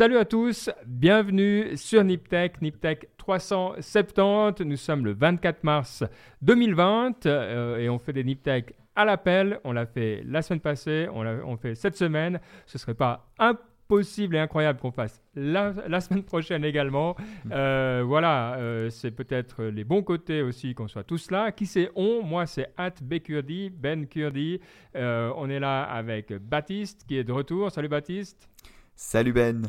Salut à tous, bienvenue sur Niptech, Niptech 370. Nous sommes le 24 mars 2020 euh, et on fait des Niptech à l'appel. On l'a fait la semaine passée, on l'a on fait cette semaine. Ce serait pas impossible et incroyable qu'on fasse la, la semaine prochaine également. Euh, voilà, euh, c'est peut-être les bons côtés aussi qu'on soit tous là. Qui c'est on? Moi, c'est At Kurdi, Ben Kurdi. Euh, on est là avec Baptiste qui est de retour. Salut Baptiste. Salut Ben.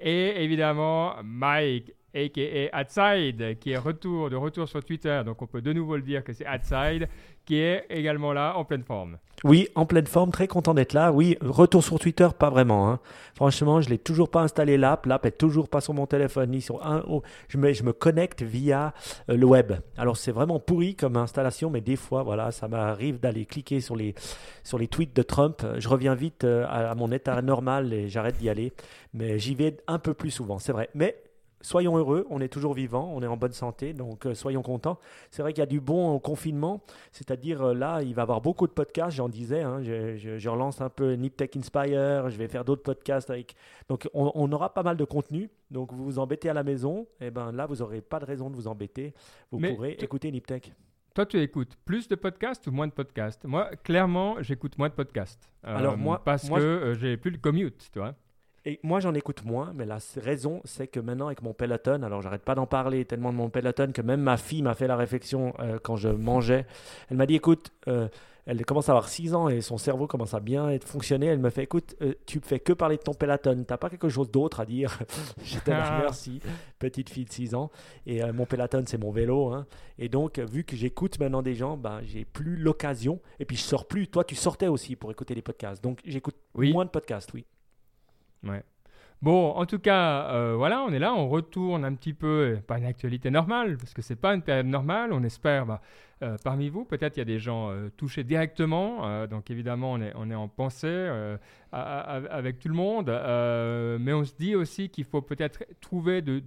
Et évidemment, Mike, a.k.a. Outside, qui est retour, de retour sur Twitter. Donc, on peut de nouveau le dire que c'est Outside, qui est également là, en pleine forme. Oui, en pleine forme, très content d'être là. Oui, retour sur Twitter, pas vraiment. Hein. Franchement, je l'ai toujours pas installé l'app. L'app est toujours pas sur mon téléphone, ni sur un. Je me, je me connecte via euh, le web. Alors, c'est vraiment pourri comme installation, mais des fois, voilà, ça m'arrive d'aller cliquer sur les, sur les tweets de Trump. Je reviens vite euh, à, à mon état normal et j'arrête d'y aller. Mais j'y vais un peu plus souvent, c'est vrai. Mais soyons heureux, on est toujours vivant, on est en bonne santé, donc euh, soyons contents. C'est vrai qu'il y a du bon au confinement, c'est-à-dire euh, là, il va y avoir beaucoup de podcasts, j'en disais, hein, je, relance un peu Nip Tech Inspire, je vais faire d'autres podcasts avec. Donc on, aura pas mal de contenu, donc vous vous embêtez à la maison, et eh ben là, vous n'aurez pas de raison de vous embêter, vous pourrez écouter Nip Tech. Toi, tu écoutes plus de podcasts ou moins de podcasts? Moi, clairement, j'écoute moins de podcasts. Alors moi, euh, parce que j'ai plus le commute, tu vois. Et moi, j'en écoute moins, mais la raison, c'est que maintenant, avec mon Peloton, alors j'arrête pas d'en parler tellement de mon Peloton que même ma fille m'a fait la réflexion euh, quand je mangeais. Elle m'a dit écoute, euh, elle commence à avoir 6 ans et son cerveau commence à bien être fonctionné. Elle me fait écoute, tu euh, tu fais que parler de ton Peloton, t'as pas quelque chose d'autre à dire? J'étais là, merci, petite fille de 6 ans. Et mon Peloton, c'est mon vélo. Hein. Et donc, vu que j'écoute maintenant des gens, ben, j'ai plus l'occasion. Et puis, je sors plus. Toi, tu sortais aussi pour écouter des podcasts. Donc, j'écoute moins de podcasts, oui. Ouais. Bon, en tout cas, euh, voilà, on est là, on retourne un petit peu, pas une actualité normale, parce que c'est pas une période normale. On espère, bah, euh, parmi vous, peut-être il y a des gens euh, touchés directement. donc évidemment, on est, on est en pensée avec tout le monde, mais on se dit aussi qu'il faut peut-être trouver de,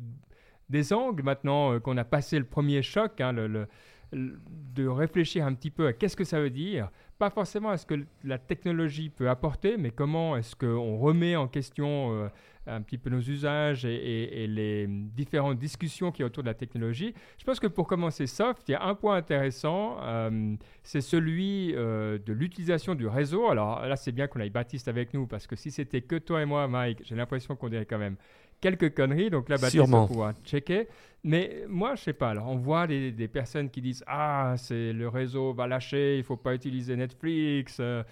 des angles maintenant qu'on a passé le premier choc, hein, le, de réfléchir un petit peu à qu'est-ce que ça veut dire pas forcément à ce que la technologie peut apporter, mais comment est-ce qu'on remet en question euh, un petit peu nos usages et, les différentes discussions qui y autour de la technologie. Je pense que pour commencer soft, il y a un point intéressant, euh, c'est celui euh, de l'utilisation du réseau. Alors là, c'est bien qu'on ait Baptiste avec nous, parce que si c'était que toi et moi, Mike, j'ai l'impression qu'on dirait quand même quelques conneries. Donc là, Baptiste va pouvoir checker. Mais moi, je sais pas. Alors, on voit des, personnes qui disent Ah, c'est le réseau va lâcher, il faut pas utiliser Netflix. Euh.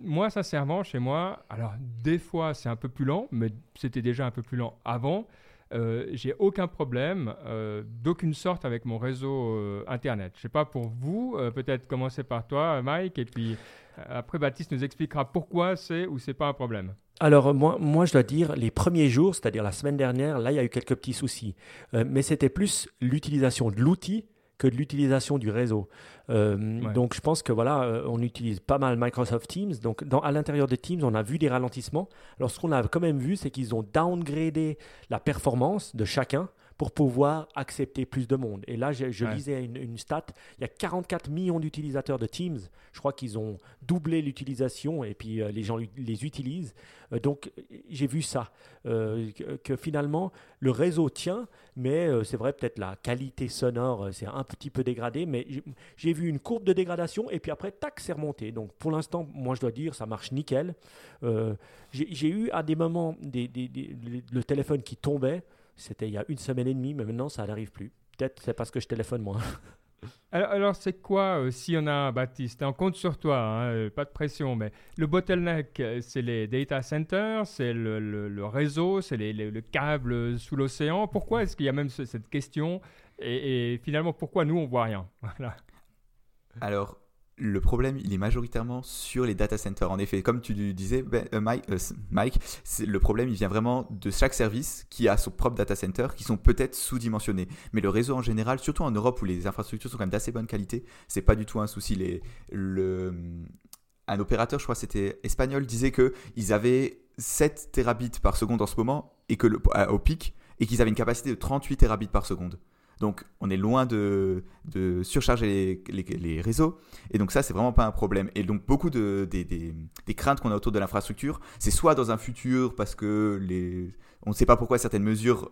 moi, sincèrement, chez moi, alors des fois, c'est un peu plus lent, mais c'était déjà un peu plus lent avant. Euh, j'ai aucun problème euh, d'aucune sorte avec mon réseau euh, internet. Je sais pas pour vous, peut-être commencer par toi, Mike, et puis après Baptiste nous expliquera pourquoi c'est ou c'est pas un problème. Alors moi, moi, je dois dire, les premiers jours, c'est-à-dire la semaine dernière, là, il y a eu quelques petits soucis. mais c'était plus l'utilisation de l'outil que de l'utilisation du réseau. Euh, donc je pense que voilà, euh, on utilise pas mal Microsoft Teams. Donc dans, à l'intérieur de Teams, on a vu des ralentissements. Alors ce qu'on a quand même vu, c'est qu'ils ont downgradé la performance de chacun pour pouvoir accepter plus de monde. Et là, je, lisais une, stat, il y a 44 millions d'utilisateurs de Teams. Je crois qu'ils ont doublé l'utilisation et puis euh, les gens les utilisent. Euh, donc, j'ai vu ça, euh, que, finalement, le réseau tient, mais c'est vrai, peut-être la qualité sonore, c'est un petit peu dégradé, mais j'ai vu une courbe de dégradation et puis après, tac, c'est remonté. Donc, pour l'instant, moi, je dois dire, ça marche nickel. j'ai eu à des moments des, le téléphone qui tombait. C'était il y a une semaine et demie, mais maintenant ça n'arrive plus. Peut-être c'est parce que je téléphone moi. Alors, c'est quoi, euh, si on a, Baptiste, on compte sur toi, hein, euh, pas de pression, mais le bottleneck, euh, c'est les data centers, c'est le, réseau, c'est le câble sous l'océan. Pourquoi est-ce qu'il y a même cette question? Et, et, finalement, pourquoi nous, on voit rien? Voilà. Alors, le problème, il est majoritairement sur les data centers. En effet, comme tu disais, ben, euh, euh, Mike, le problème, il vient vraiment de chaque service qui a son propre data center, qui sont peut-être sous-dimensionnés. Mais le réseau en général, surtout en Europe où les infrastructures sont quand même d'assez bonne qualité, c'est pas du tout un souci. Les, le, un opérateur, je crois c'était espagnol, disait qu'ils avaient 7 terabits par seconde en ce moment, et que le, au pic, et qu'ils avaient une capacité de 38 terabits par seconde. Donc on est loin de, surcharger les, réseaux. Et donc ça, c'est vraiment pas un problème. Et donc beaucoup de, des, craintes qu'on a autour de l'infrastructure, c'est soit dans un futur parce que les, on ne sait pas pourquoi certaines mesures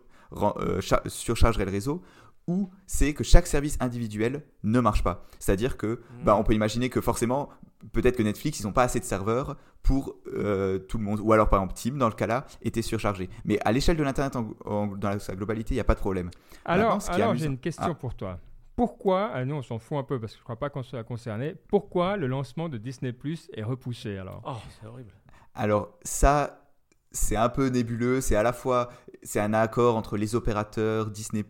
surchargeraient le réseau, ou c'est que chaque service individuel ne marche pas. C'est-à-dire que, bah, on peut imaginer que forcément, peut-être que Netflix, ils n'ont pas assez de serveurs pour euh, tout le monde. Ou alors, par exemple, Team, dans le cas là, était surchargé. Mais à l'échelle de l'Internet, dans sa globalité, il n'y a pas de problème. Alors, alors j'ai une question ah. pour toi. Pourquoi, ah, nous on s'en fout un peu parce que je ne crois pas qu'on soit concerné, pourquoi le lancement de Disney Plus est repoussé alors? Oh, c'est horrible. Alors, ça, c'est un peu nébuleux. C'est à la fois c'est un accord entre les opérateurs, Disney+,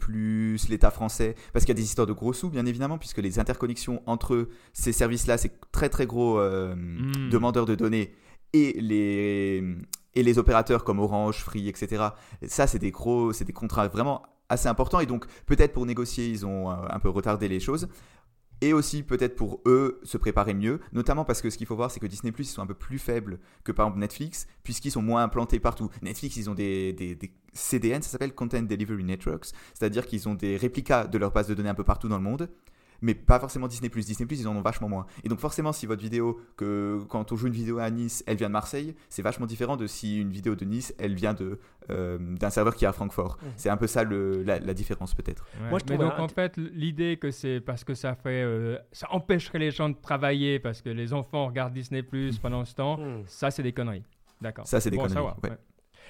l'État français, parce qu'il y a des histoires de gros sous, bien évidemment, puisque les interconnexions entre ces services-là, c'est très très gros euh, hmm. demandeurs de données, et les, et les opérateurs comme Orange, Free, etc. Ça, c'est des gros, c'est des contrats vraiment assez importants, et donc peut-être pour négocier, ils ont euh, un peu retardé les choses et aussi peut-être pour eux se préparer mieux, notamment parce que ce qu'il faut voir c'est que Disney Plus ils sont un peu plus faibles que par exemple Netflix, puisqu'ils sont moins implantés partout. Netflix ils ont des, CDN, ça s'appelle Content Delivery Networks, c'est-à-dire qu'ils ont des réplicas de leur base de données un peu partout dans le monde, mais pas forcément Disney+. Disney+, ils en ont vachement moins. Et donc forcément, si votre vidéo, que quand on joue une vidéo à Nice, elle vient de Marseille, c'est vachement différent de si une vidéo de Nice, elle vient de euh, d'un serveur qui est à Francfort. Mmh. C'est un peu ça le, la, différence peut-être. Moi, je mais donc en fait, l'idée que c'est parce que ça fait, euh, ça empêcherait les gens de travailler parce que les enfants regardent Disney+ pendant ce temps, mmh. ça c'est des conneries. D'accord. Ça c'est des conneries.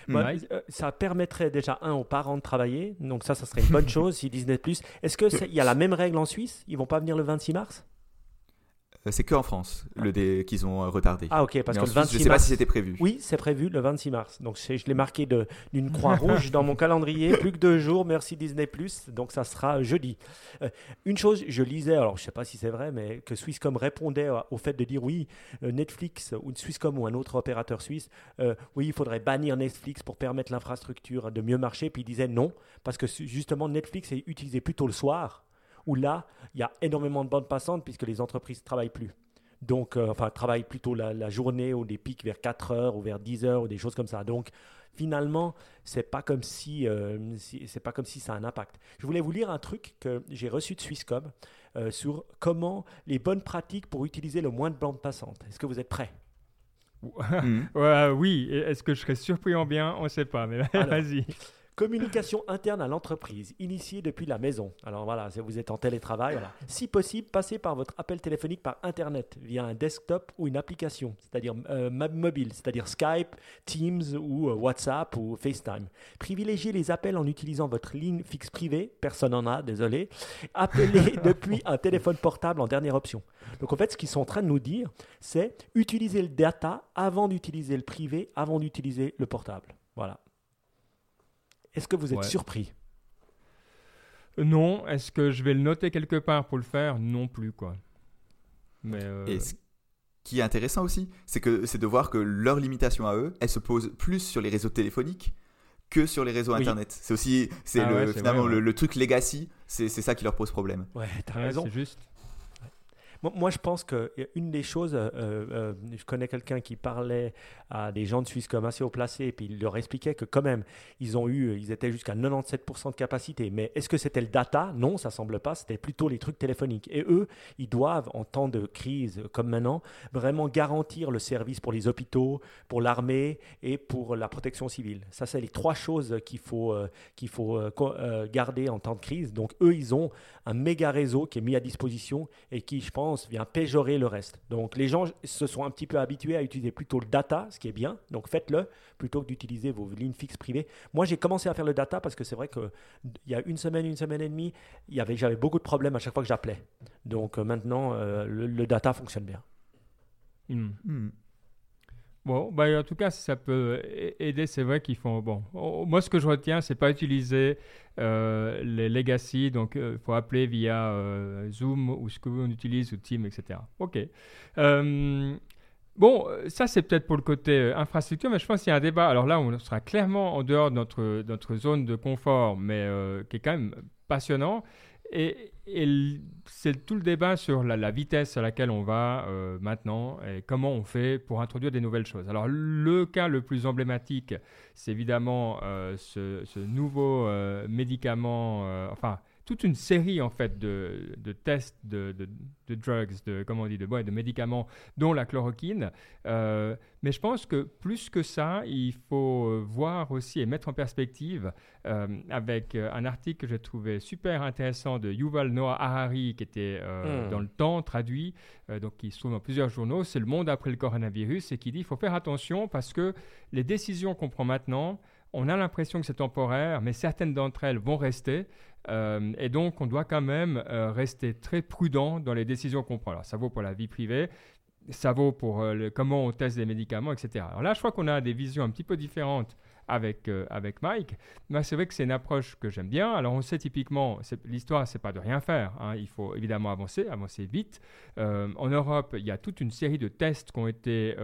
Bah, euh, ça permettrait déjà, un, aux parents de travailler. Donc ça, ça serait une bonne chose si Disney+. Est-ce qu'il y a la même règle en Suisse? Ils vont pas venir le 26 mars? Euh, c'est qu'en France le dé... qu'ils ont euh, retardé. Ah ok, parce que le 26 je ne sais pas si c'était prévu. Oui, c'est prévu le 26 mars. Donc je l'ai marqué d'une croix rouge dans mon calendrier. Plus que deux jours, merci Disney ⁇ Donc ça sera jeudi. Euh, une chose, je lisais, alors je ne sais pas si c'est vrai, mais que Swisscom répondait au fait de dire oui, Netflix ou Swisscom ou un autre opérateur suisse, oui, il faudrait bannir Netflix pour permettre l'infrastructure de mieux marcher. Puis il disait non, parce que justement Netflix est utilisé plutôt le soir où là, il y a énormément de bandes passantes puisque les entreprises ne travaillent plus. Donc, euh, enfin, travaillent plutôt la, journée ou des pics vers 4 heures ou vers 10 heures ou des choses comme ça. Donc, finalement, c'est pas comme si, euh, c'est pas comme si ça a un impact. Je voulais vous lire un truc que j'ai reçu de Swisscom euh, sur comment les bonnes pratiques pour utiliser le moins de bandes passantes. Est-ce que vous êtes prêts? Mmh. Oui. Est-ce que je serais surpris en bien? On ne sait pas, mais vas-y. Communication interne à l'entreprise, initiée depuis la maison. Alors voilà, si vous êtes en télétravail, si possible, passez par votre appel téléphonique par Internet via un desktop ou une application, c'est-à-dire euh, mobile, c'est-à-dire Skype, Teams ou euh, WhatsApp ou FaceTime. Privilégiez les appels en utilisant votre ligne fixe privée, personne n'en a, désolé. Appelez depuis un téléphone portable en dernière option. Donc en fait, ce qu'ils sont en train de nous dire, c'est utiliser le data avant d'utiliser le privé, avant d'utiliser le portable. Voilà. Est-ce que vous êtes surpris? Non. Est-ce que je vais le noter quelque part pour le faire? Non plus, quoi. Mais euh, Et ce qui est intéressant aussi, c'est que c'est de voir que leur limitation à eux, elle se pose plus sur les réseaux téléphoniques que sur les réseaux internet. C'est aussi, c'est ah finalement le, le, truc legacy, c'est ça qui leur pose problème. Ouais, t'as raison. C'est juste. Moi, je pense qu'une des choses, euh, euh, je connais quelqu'un qui parlait à des gens de Suisse comme assez haut placé, et puis il leur expliquait que quand même, ils ont eu, ils étaient jusqu'à 97% de capacité. Mais est-ce que c'était le data? Non, ça semble pas. C'était plutôt les trucs téléphoniques. Et eux, ils doivent, en temps de crise comme maintenant, vraiment garantir le service pour les hôpitaux, pour l'armée et pour la protection civile. Ça, c'est les trois choses qu'il faut, euh, qu'il faut garder en temps de crise. Donc eux, ils ont un méga réseau qui est mis à disposition et qui, je pense, vient péjorer le reste. Donc les gens se sont un petit peu habitués à utiliser plutôt le data, ce qui est bien. Donc faites-le plutôt que d'utiliser vos lignes fixes privées. Moi, j'ai commencé à faire le data parce que c'est vrai qu'il y a une semaine, une semaine et demie, j'avais beaucoup de problèmes à chaque fois que j'appelais. Donc euh, maintenant, euh, le, data fonctionne bien. Hmm. Hmm. Bon, bah, en tout cas, ça peut aider, c'est vrai qu'ils font. Bon, moi, ce que je retiens, c'est pas utiliser euh, les legacy, donc il euh, faut appeler via euh, Zoom ou ce que on utilise, ou Team, etc. Ok. bon, ça, c'est peut-être pour le côté infrastructure, mais je pense qu'il y a un débat. Alors là, on sera clairement en dehors de notre zone de confort, mais qui est quand même passionnant. Et, c'est tout le débat sur la, vitesse à laquelle on va euh, maintenant et comment on fait pour introduire des nouvelles choses. Alors le cas le plus emblématique, c'est évidemment euh, ce, nouveau euh, médicament, enfin toute une série en fait de, de tests de, de, de, drugs, de comment on dit, de, de médicaments, dont la chloroquine. Euh, mais je pense que plus que ça, il faut euh, voir aussi et mettre en perspective euh, avec un article que j'ai trouvé super intéressant de Yuval Noah Harari qui était hmm. dans le temps traduit, donc qui se trouve dans plusieurs journaux. C'est le monde après le coronavirus et qui dit il faut faire attention parce que les décisions qu'on prend maintenant on a l'impression que c'est temporaire, mais certaines d'entre elles vont rester. Euh, et donc, on doit quand même euh, rester très prudent dans les décisions qu'on prend. Alors, ça vaut pour la vie privée, ça vaut pour euh, comment on teste les médicaments, etc. Alors là, je crois qu'on a des visions un petit peu différentes avec, avec Mike. Mais c'est vrai que c'est une approche que j'aime bien. Alors, on sait typiquement, l'histoire, c'est pas de rien faire. Hein. Il faut évidemment avancer, avancer vite. en Europe, il y a toute une série de tests qui, ont été,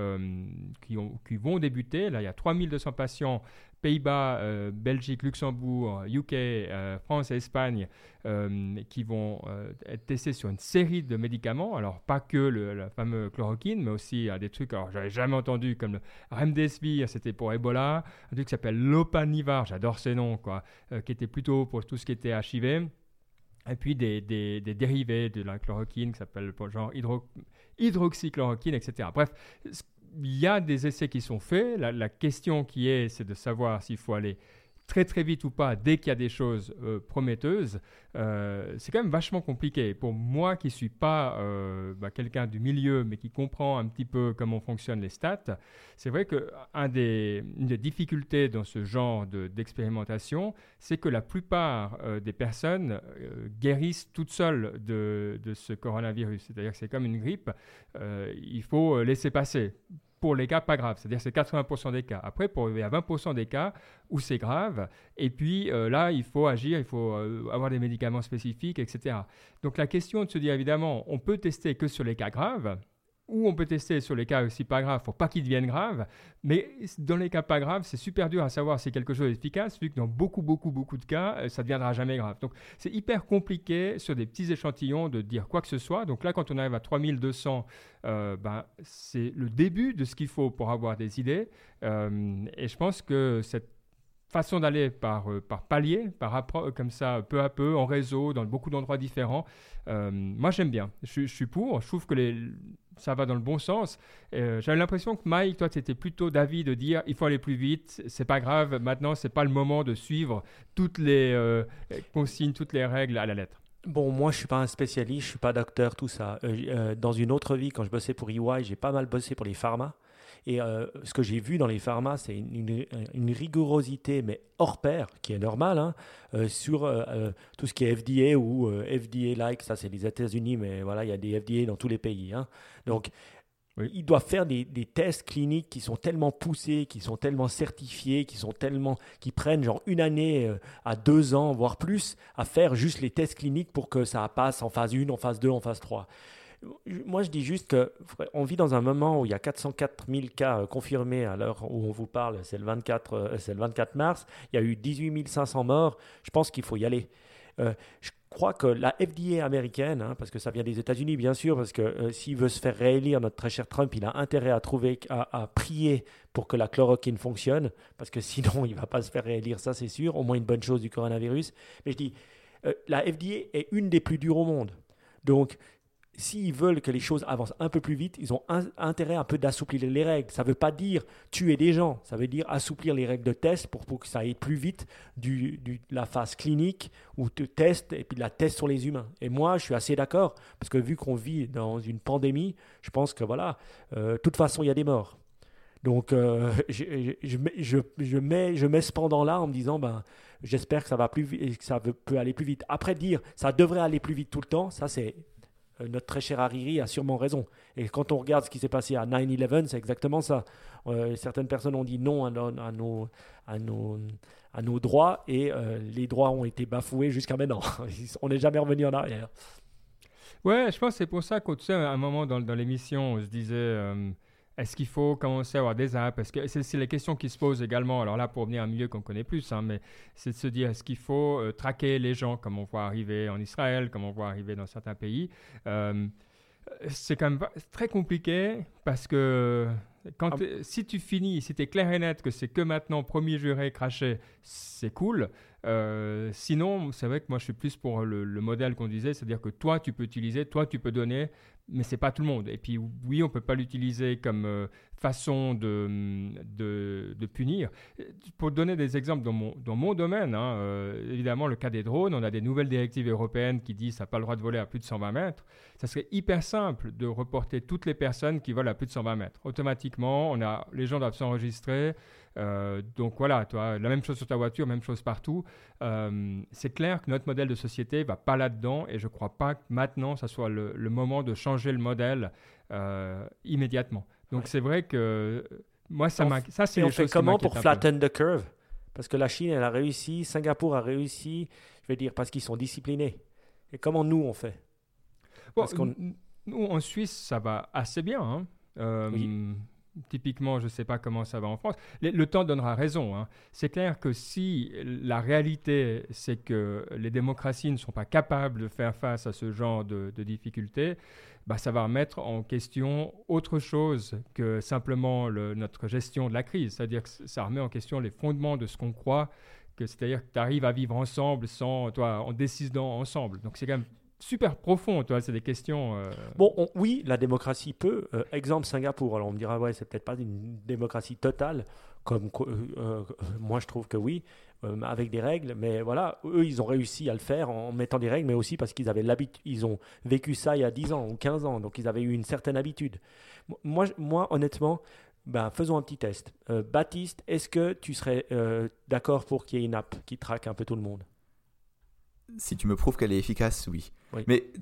qui, qui vont débuter. Là, il y a 3200 patients Pays-Bas, euh, Belgique, Luxembourg, UK, euh, France et Espagne euh, qui vont être testés sur une série de médicaments. Alors, pas que le, la fameuse chloroquine, mais aussi des trucs, alors j'avais jamais entendu, comme le Remdesivir, c'était pour Ebola, un truc qui s'appelle Lopanivar, j'adore ces noms, quoi, qui était plutôt pour tout ce qui était HIV. Et puis des, des, dérivés de la chloroquine qui s'appellent genre hydro, hydroxychloroquine, etc. Bref, il y a des essais qui sont faits. La, question qui est, c'est de savoir s'il faut aller très très vite ou pas dès qu'il y a des choses euh, prometteuses, euh, c'est quand même vachement compliqué. Pour moi qui ne suis pas euh, bah, quelqu'un du milieu mais qui comprend un petit peu comment fonctionnent les stats, c'est vrai qu'une des, des difficultés dans ce genre d'expérimentation, c'est que la plupart des personnes guérissent toutes seules de, de ce coronavirus. C'est-à-dire que c'est comme une grippe, il faut laisser passer pour les cas pas graves, c'est-à-dire c'est 80% des cas. Après, pour il y a 20% des cas où c'est grave, et puis euh, là, il faut agir, il faut euh, avoir des médicaments spécifiques, etc. Donc la question de se dire, évidemment, on peut tester que sur les cas graves, ou on peut tester sur les cas aussi pas graves pour pas qu'ils deviennent graves. Mais dans les cas pas graves, c'est super dur à savoir si quelque chose est efficace, vu que dans beaucoup, beaucoup, beaucoup de cas, euh, ça ne deviendra jamais grave. Donc c'est hyper compliqué sur des petits échantillons de dire quoi que ce soit. Donc là, quand on arrive à 3200, euh, ben, c'est le début de ce qu'il faut pour avoir des idées. Euh, et je pense que cette façon d'aller par, par palier, par comme ça, peu à peu, en réseau, dans beaucoup d'endroits différents, moi j'aime bien. Je, suis pour. Je trouve que les, ça va dans le bon sens. Euh, J'avais l'impression que Mike, toi, tu étais plutôt d'avis de dire il faut aller plus vite, c'est pas grave, maintenant, c'est pas le moment de suivre toutes les euh, consignes, toutes les règles à la lettre. Bon, moi, je suis pas un spécialiste, je suis pas docteur, tout ça. Euh, dans une autre vie, quand je bossais pour EY, j'ai pas mal bossé pour les pharma. Et euh, ce que j'ai vu dans les pharma, c'est une, rigorosité, mais hors pair, qui est normale, hein, euh, sur euh, tout ce qui est FDA ou FDA-like. Ça, c'est les États-Unis, mais voilà, il y a des FDA dans tous les pays. Hein. Donc, ils doivent faire des, tests cliniques qui sont tellement poussés, qui sont tellement certifiés, qui sont tellement, qui prennent genre une année à deux ans, voire plus, à faire juste les tests cliniques pour que ça passe en phase 1, en phase 2, en phase 3. Moi, je dis juste qu'on vit dans un moment où il y a 404 000 cas euh, confirmés à l'heure où on vous parle, c'est le, 24, euh, c'est le 24 mars. Il y a eu 18 500 morts. Je pense qu'il faut y aller. Euh, je crois que la FDA américaine, hein, parce que ça vient des États-Unis bien sûr, parce que s'il veut se faire réélire, notre très cher Trump, il a intérêt à trouver, à, prier pour que la chloroquine fonctionne, parce que sinon il va pas se faire réélire, ça c'est sûr. Au moins une bonne chose du coronavirus. Mais je dis, la FDA est une des plus dures au monde. Donc, s'ils veulent que les choses avancent un peu plus vite, ils ont intérêt un peu d'assouplir les règles. Ça ne veut pas dire tuer des gens, ça veut dire assouplir les règles de test pour, que ça aille plus vite du, de la phase clinique où tu testes et puis de la test sur les humains. Et moi, je suis assez d'accord parce que vu qu'on vit dans une pandémie, je pense que voilà, euh, de toute façon, il y a des morts. Donc, euh, je, je, je, mets, je mets ce pendant-là en me disant, ben, j'espère que ça va plus que ça peut aller plus vite. Après dire, ça devrait aller plus vite tout le temps, ça c'est notre très cher Hariri a sûrement raison. Et quand on regarde ce qui s'est passé à 9-11, c'est exactement ça. Euh, certaines personnes ont dit non à, nos, à, nos, à nos, droits et euh, les droits ont été bafoués jusqu'à maintenant. on n'est jamais revenu en arrière. Ouais, je pense que c'est pour ça qu'au à un moment dans l'émission, on se disait est-ce qu'il faut commencer à avoir des apps? Parce que c'est la question qui se pose également. Alors là, pour venir à un milieu qu'on connaît plus, hein, mais c'est de se dire est-ce qu'il faut euh, traquer les gens comme on voit arriver en Israël, comme on voit arriver dans certains pays? Euh, C'est quand même très compliqué parce que Quand ah. si tu finis, si tu es clair et net que c'est que maintenant, premier juré, craché, c'est cool. Euh, sinon, c'est vrai que moi, je suis plus pour le, le modèle qu'on disait, c'est-à-dire que toi, tu peux utiliser, toi, tu peux donner, mais c'est pas tout le monde. Et puis oui, on peut pas l'utiliser comme euh, façon de, de, de, punir. Pour donner des exemples dans mon, dans mon domaine, hein, euh, évidemment le cas des drones, on a des nouvelles directives européennes qui disent ça n'a pas le droit de voler à plus de 120 mètres. Ça serait hyper simple de reporter toutes les personnes qui volent à plus de 120 mètres. Automatiquement, on a, les gens doivent s'enregistrer. Euh, donc voilà, toi, la même chose sur ta voiture, même chose partout. Euh, c'est clair que notre modèle de société va pas là-dedans et je ne crois pas que maintenant, ça soit le, moment de changer le modèle euh, immédiatement. Donc c'est vrai que moi, ça m'a. Ça, c'est on fait comment pour flatten the curve? Parce que la Chine, elle a réussi, Singapour a réussi, je veux dire, parce qu'ils sont disciplinés. Et comment nous, on fait? Nous, en Suisse, ça va assez bien. Hein. oui. Typiquement, je ne sais pas comment ça va en France. Le, temps donnera raison. Hein. C'est clair que si la réalité, c'est que les démocraties ne sont pas capables de faire face à ce genre de, difficultés, bah, ça va remettre en question autre chose que simplement notre gestion de la crise. C'est-à-dire que ça remet en question les fondements de ce qu'on croit, c'est-à-dire que tu arrives à vivre ensemble sans, toi, en décidant ensemble. Donc c'est quand même super profond, toi, c'est des questions. Euh, bon, oui, la démocratie peut. Euh, exemple Singapour. Alors on me dira, ouais, c'est peut-être pas une démocratie totale, comme euh, moi je trouve que oui, avec des règles. Mais voilà, eux, ils ont réussi à le faire en mettant des règles, mais aussi parce qu'ils avaient l'habitude, ils ont vécu ça il y a 10 ans ou 15 ans, donc ils avaient eu une certaine habitude. Moi, moi honnêtement, ben, faisons un petit test. Baptiste, est-ce que tu serais d'accord pour qu'il y ait une app qui traque un peu tout le monde? Si tu me prouves qu'elle est efficace, oui. Mais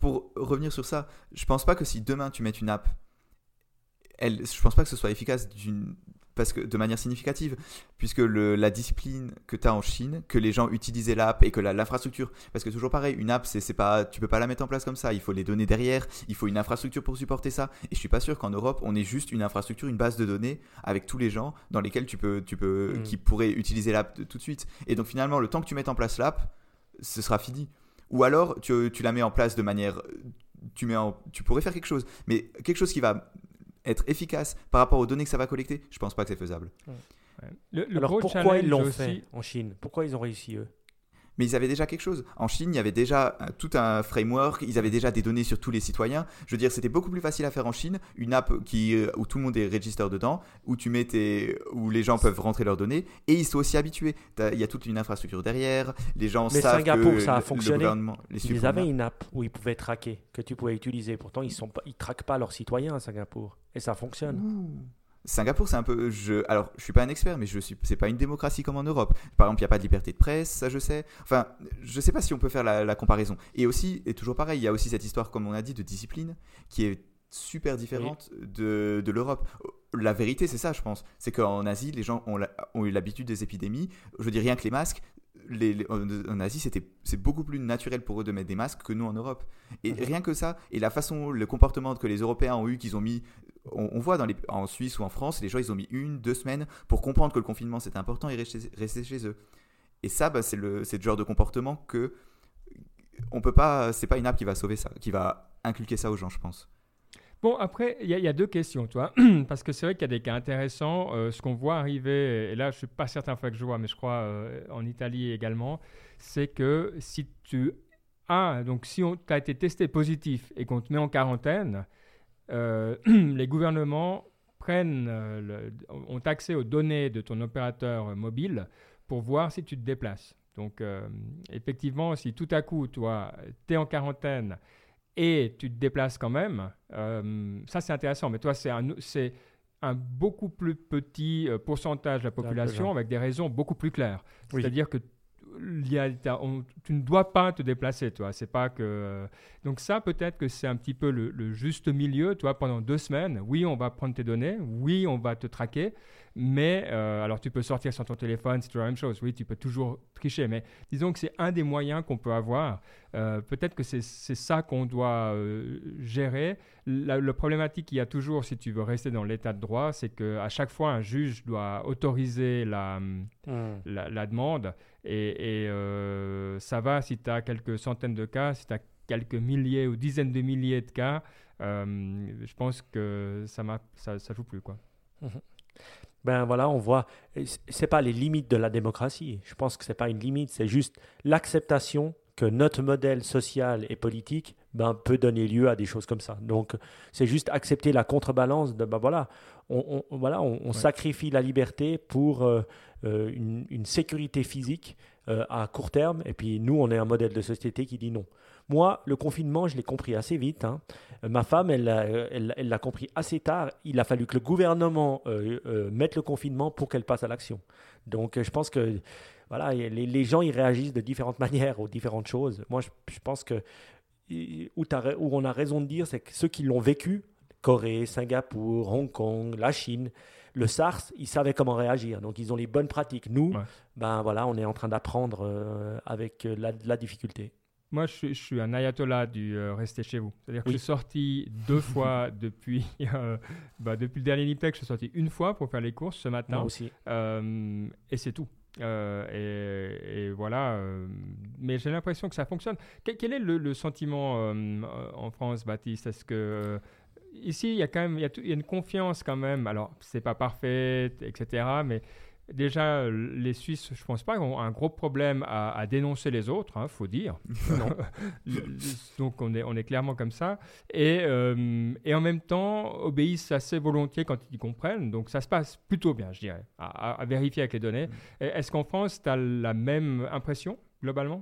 pour revenir sur ça, je pense pas que si demain tu mets une app, elle, je pense pas que ce soit efficace d'une parce que de manière significative, puisque le, la discipline que tu as en Chine, que les gens utilisaient l'app et que l'infrastructure, parce que toujours pareil, une app, c'est pas, tu peux pas la mettre en place comme ça, il faut les données derrière, il faut une infrastructure pour supporter ça, et je suis pas sûr qu'en Europe, on ait juste une infrastructure, une base de données avec tous les gens dans lesquels tu peux, tu peux, mm. qui pourraient utiliser l'app tout de suite. Et donc finalement, le temps que tu mettes en place l'app, ce sera fini. Ou alors, tu, tu, la mets en place de manière. Tu, mets en, tu pourrais faire quelque chose, mais quelque chose qui va être efficace par rapport aux données que ça va collecter, je pense pas que c'est faisable. alors pourquoi ils l'ont fait en Chine? Pourquoi ils ont réussi eux? Mais ils avaient déjà quelque chose. En Chine, il y avait déjà tout un framework, ils avaient déjà des données sur tous les citoyens. Je veux dire, c'était beaucoup plus facile à faire en Chine, une app qui, euh, où tout le monde est register dedans, où, tu mets où les gens peuvent rentrer leurs données, et ils sont aussi habitués. Il y a toute une infrastructure derrière, les gens Mais savent Singapour, que ça a fonctionné. les ils avaient une app où ils pouvaient traquer, que tu pouvais utiliser. Pourtant, ils ne ils traquent pas leurs citoyens à Singapour. Et ça fonctionne. Singapour, c'est un peu. Je, alors, je suis pas un expert, mais je suis. C'est pas une démocratie comme en Europe. Par exemple, il n'y a pas de liberté de presse, ça je sais. Enfin, je sais pas si on peut faire la, comparaison. Et aussi, et toujours pareil, il y a aussi cette histoire, comme on a dit, de discipline qui est super différente de, de l'Europe. La vérité, c'est ça, je pense. C'est qu'en Asie, les gens ont, ont eu l'habitude des épidémies. Je dis rien que les masques. Les, en Asie, c'était, c'est beaucoup plus naturel pour eux de mettre des masques que nous en Europe. Et rien que ça, et la façon, le comportement que les Européens ont eu, qu'ils ont mis on, voit dans les, en Suisse ou en France, les gens, ils ont mis une, deux semaines pour comprendre que le confinement, c'était important et rester, chez eux. Et ça, bah, c'est le, le, genre de comportement que on peut pas, c'est pas une app qui va sauver ça, qui va inculquer ça aux gens, je pense. Bon, après, il y, a deux questions, toi, parce que c'est vrai qu'il y a des cas intéressants. Euh, ce qu'on voit arriver, et là, je suis pas certain fois que je vois, mais je crois euh, en Italie également, c'est que si tu as, donc si on as été testé positif et qu'on te met en quarantaine, euh, les gouvernements prennent, euh, ont accès aux données de ton opérateur mobile pour voir si tu te déplaces. Donc, euh, effectivement, si tout à coup, toi, tu es en quarantaine et tu te déplaces quand même, ça c'est intéressant. Mais toi, c'est un, un beaucoup plus petit pourcentage de la population avec des raisons beaucoup plus claires. C'est-à-dire que tu ne dois pas te déplacer, toi. C'est pas que. Donc ça, peut-être que c'est un petit peu le, juste milieu, toi. Pendant deux semaines, oui, on va prendre tes données, oui, on va te traquer, mais euh, alors tu peux sortir sur ton téléphone, c'est toujours la même chose. Oui, tu peux toujours tricher, mais disons que c'est un des moyens qu'on peut avoir. Euh, peut-être que c'est ça qu'on doit euh, gérer. La, problématique qu'il y a toujours, si tu veux rester dans l'état de droit, c'est qu'à chaque fois, un juge doit autoriser la, hmm. la, demande. Et, ça va si tu as quelques centaines de cas, si tu as quelques milliers ou dizaines de milliers de cas, je pense que ça ne ça, ça joue plus. Quoi. Ben voilà, on voit, c'est pas les limites de la démocratie. Je pense que c'est pas une limite, c'est juste l'acceptation que notre modèle social et politique ben, peut donner lieu à des choses comme ça. Donc, c'est juste accepter la contrebalance de, ben voilà, on, voilà, on, sacrifie la liberté pour euh, euh, une, sécurité physique euh, à court terme, et puis nous, on est un modèle de société qui dit non. Moi, le confinement, je l'ai compris assez vite. Hein. Ma femme, elle l'a elle, compris assez tard. Il a fallu que le gouvernement mette le confinement pour qu'elle passe à l'action. Donc, je pense que voilà, les, gens ils réagissent de différentes manières aux différentes choses. Moi, je, pense que où, où, on a raison de dire, c'est que ceux qui l'ont vécu, Corée, Singapour, Hong Kong, la Chine, le SARS, ils savaient comment réagir. Donc, ils ont les bonnes pratiques. Nous, ben voilà, on est en train d'apprendre euh, avec euh, la, difficulté. Moi, je suis, un ayatollah du euh, rester chez vous. C'est-à-dire que je suis sorti deux fois depuis, bah, depuis le dernier Niptech. Je suis sorti une fois pour faire les courses ce matin. Moi aussi. et c'est tout. Euh, et, voilà. Euh, mais j'ai l'impression que ça fonctionne. Quel, est le, sentiment euh, en France, Baptiste? Est-ce que ici, il y a quand même il y a, une confiance quand même. Alors, c'est pas parfait, etc. Mais Déjà, les Suisses, je ne pense pas, ont un gros problème à, dénoncer les autres, il hein, faut dire. Donc on est, on est clairement comme ça. Et, euh, et, en même temps, obéissent assez volontiers quand ils comprennent. Donc ça se passe plutôt bien, je dirais, à, à vérifier avec les données. Mm. Est-ce qu'en France, tu as la même impression globalement?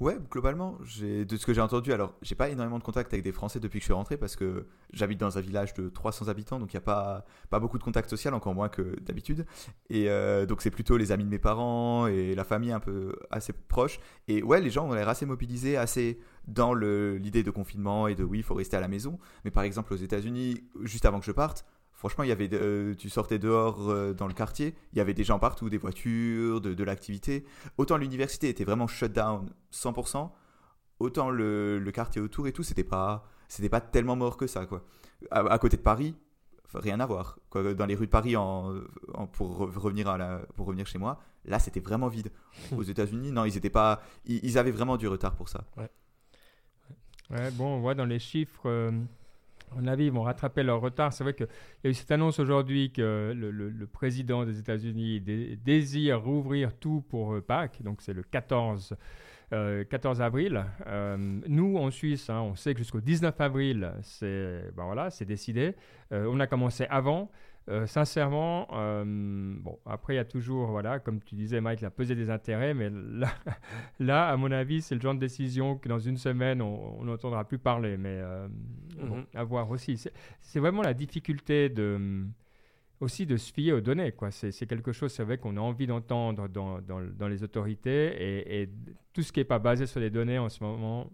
Ouais, globalement, de ce que j'ai entendu, alors j'ai pas énormément de contact avec des Français depuis que je suis rentré parce que j'habite dans un village de 300 habitants, donc il n'y a pas, pas beaucoup de contact social, encore moins que d'habitude. Et euh, donc c'est plutôt les amis de mes parents et la famille un peu assez proche. Et ouais, les gens ont l'air assez mobilisés, assez dans l'idée de confinement et de oui, il faut rester à la maison. Mais par exemple aux États-Unis, juste avant que je parte, Franchement, il y avait, euh, tu sortais dehors euh, dans le quartier, il y avait des gens partout, des voitures, de, l'activité. Autant l'université était vraiment shut down 100%, autant le, quartier autour et tout, c'était pas, c'était pas tellement mort que ça, quoi. À, côté de Paris, rien à voir. Quoi. Dans les rues de Paris, en, pour, revenir à la, pour revenir chez moi, là, c'était vraiment vide. Aux États-Unis, non, ils étaient pas, ils, avaient vraiment du retard pour ça. Ouais. ouais bon, on voit dans les chiffres. Euh, mon avis, ils vont rattraper leur retard. C'est vrai qu'il y a eu cette annonce aujourd'hui que le, président des États-Unis désire rouvrir tout pour euh, Pâques, donc c'est le 14, 14 euh, avril. Euh, nous, en Suisse, hein, on sait que jusqu'au 19 avril, c'est ben voilà, décidé. on a commencé avant. Euh, sincèrement, euh, bon, après, il y a toujours, voilà, comme tu disais, Mike, la pesée des intérêts, mais là, là à mon avis, c'est le genre de décision que dans une semaine, on n'entendra plus parler. Mais euh, mhm. à voir aussi. C'est vraiment la difficulté de aussi de se fier aux données. Quoi. C'est, quelque chose, c'est vrai qu'on a envie d'entendre dans, dans, dans les autorités et, et, tout ce qui n'est pas basé sur les données en ce moment,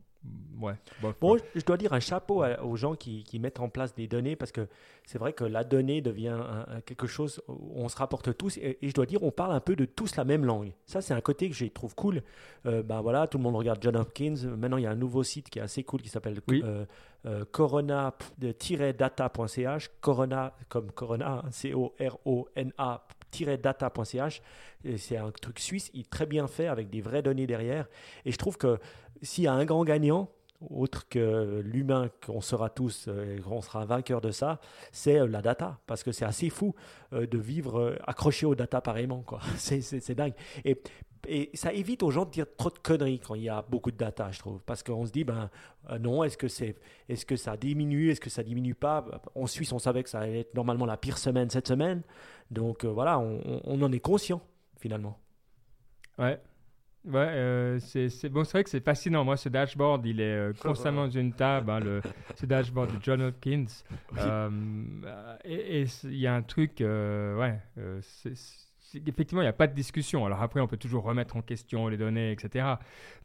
Ouais. Bon, je dois dire un chapeau aux gens qui, mettent en place des données parce que c'est vrai que la donnée devient quelque chose où on se rapporte tous et, je dois dire on parle un peu de tous la même langue. Ça c'est un côté que je trouve cool. Euh, ben voilà, tout le monde regarde John Hopkins. Maintenant il y a un nouveau site qui est assez cool qui s'appelle euh, euh, corona-data.ch. Corona comme Corona, C O R O N A data.ch. C'est un truc suisse, il est très bien fait avec des vraies données derrière. Et je trouve que s'il y a un grand gagnant, autre que l'humain qu'on sera tous, euh, on sera vainqueur de ça, c'est euh, la data. Parce que c'est assez fou euh, de vivre accroché aux data pareillement. C'est dingue. Et, ça évite aux gens de dire trop de conneries quand il y a beaucoup de data, je trouve. Parce qu'on se dit, ben non, est-ce que, est que ça diminue, est-ce que ça diminue pas? En Suisse, on savait que ça allait être normalement la pire semaine cette semaine. Donc voilà, on, on en est conscient finalement. Ouais, Ouais, euh, c'est bon, c'est vrai que c'est fascinant. Moi, ce dashboard, il est euh, constamment dans une table, hein, le, ce dashboard de John Hopkins. Euh, et il y a un truc, ouais, effectivement, il n'y a pas de discussion. Alors après, on peut toujours remettre en question les données, etc.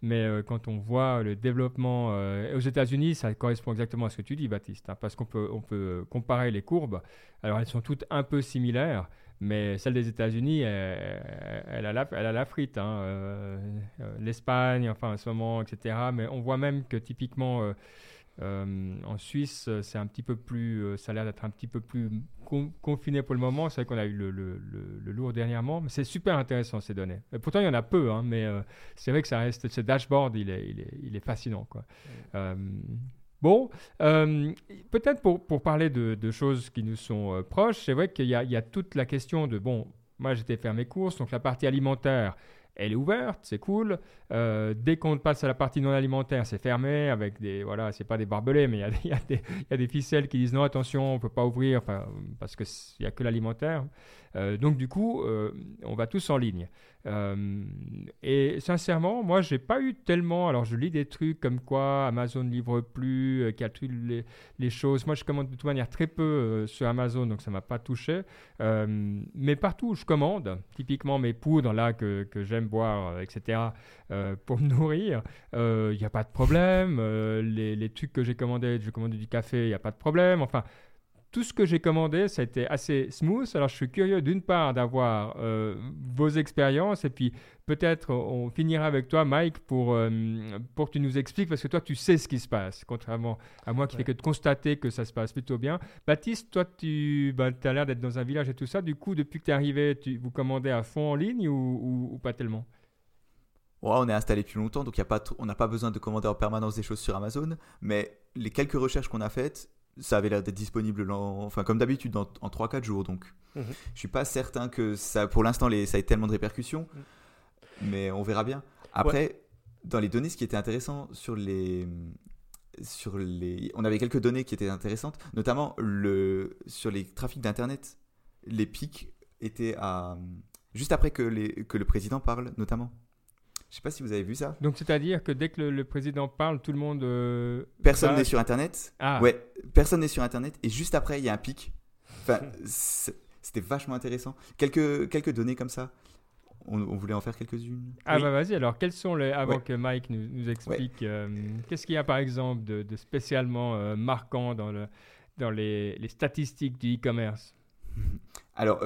Mais quand on voit le développement aux États-Unis, ça correspond exactement à ce que tu dis, Baptiste, hein, parce qu'on peut, on peut comparer les courbes. Alors elles sont toutes un peu similaires. Mais celle des États-Unis, elle, a la, elle a la frite. Hein, euh, euh, L'Espagne, enfin, en ce moment, etc. Mais on voit même que typiquement, en Suisse, c'est un petit peu plus, ça a l'air d'être un petit peu plus confiné pour le moment. C'est vrai qu'on a eu le, le, le, lourd dernièrement, mais c'est super intéressant ces données. Et pourtant, il y en a peu, hein, mais c'est vrai que ça reste, ce dashboard, il est, il est, il est fascinant. Quoi. Bon, euh, peut-être pour, pour, parler de, de, choses qui nous sont euh, proches, c'est vrai qu'il y, y, a toute la question de, bon, moi j'étais faire mes courses, donc la partie alimentaire, elle est ouverte, c'est cool. Euh, dès qu'on passe à la partie non alimentaire, c'est fermé avec des, voilà, c'est pas des barbelés, mais il y, y, y, a des ficelles qui disent non, attention, on peut pas ouvrir, enfin, parce qu'il n'y a que l'alimentaire. Euh, donc du coup, euh, on va tous en ligne. Et sincèrement, moi, j'ai pas eu tellement. Alors, je lis des trucs comme quoi Amazon livre plus, calcule les, les, choses. Moi, je commande de toute manière très peu sur Amazon, donc ça m'a pas touché. mais partout où je commande, typiquement mes poudres là que, que j'aime boire, etc., pour me nourrir, il n'y a pas de problème. Les, les, trucs que j'ai commandés, j'ai commandé du café, il n'y a pas de problème. Enfin, tout ce que j'ai commandé, ça a été assez smooth. Alors, je suis curieux d'une part d'avoir euh, vos expériences et puis peut-être on finira avec toi, Mike, pour, euh, pour que tu nous expliques parce que toi, tu sais ce qui se passe, contrairement à moi qui fais que de constater que ça se passe plutôt bien. Baptiste, toi, tu bah, as l'air d'être dans un village et tout ça. Du coup, depuis que tu es arrivé, tu, vous commandez à fond en ligne ou, ou, pas tellement? On est installé depuis longtemps, donc y a pas on n'a pas besoin de commander en permanence des choses sur Amazon. Mais les quelques recherches qu'on a faites, ça avait l'air d'être disponible, enfin comme d'habitude, en, 3-4 jours. Donc, mhm. je suis pas certain que ça, pour l'instant, ça ait tellement de répercussions, mhm. mais on verra bien. Après, dans les données, ce qui était intéressant sur les, sur les, on avait quelques données qui étaient intéressantes, notamment le, sur les trafics d'internet, les pics étaient à juste après que, les, que le président parle, notamment. Je sais pas si vous avez vu ça. Donc, c'est-à-dire que dès que le, président parle, tout le monde. Euh, personne n'est sur Internet. Ah. Ouais, personne n'est sur Internet. Et juste après, il y a un pic. Enfin, c'était vachement intéressant. Quelques, quelques données comme ça. On, voulait en faire quelques-unes. Ah, bah vas-y, alors, quelles sont les. Avant que Mike nous, nous explique, euh, qu'est-ce qu'il y a par exemple de, spécialement euh, marquant dans, le, dans les, les statistiques du e-commerce? Alors,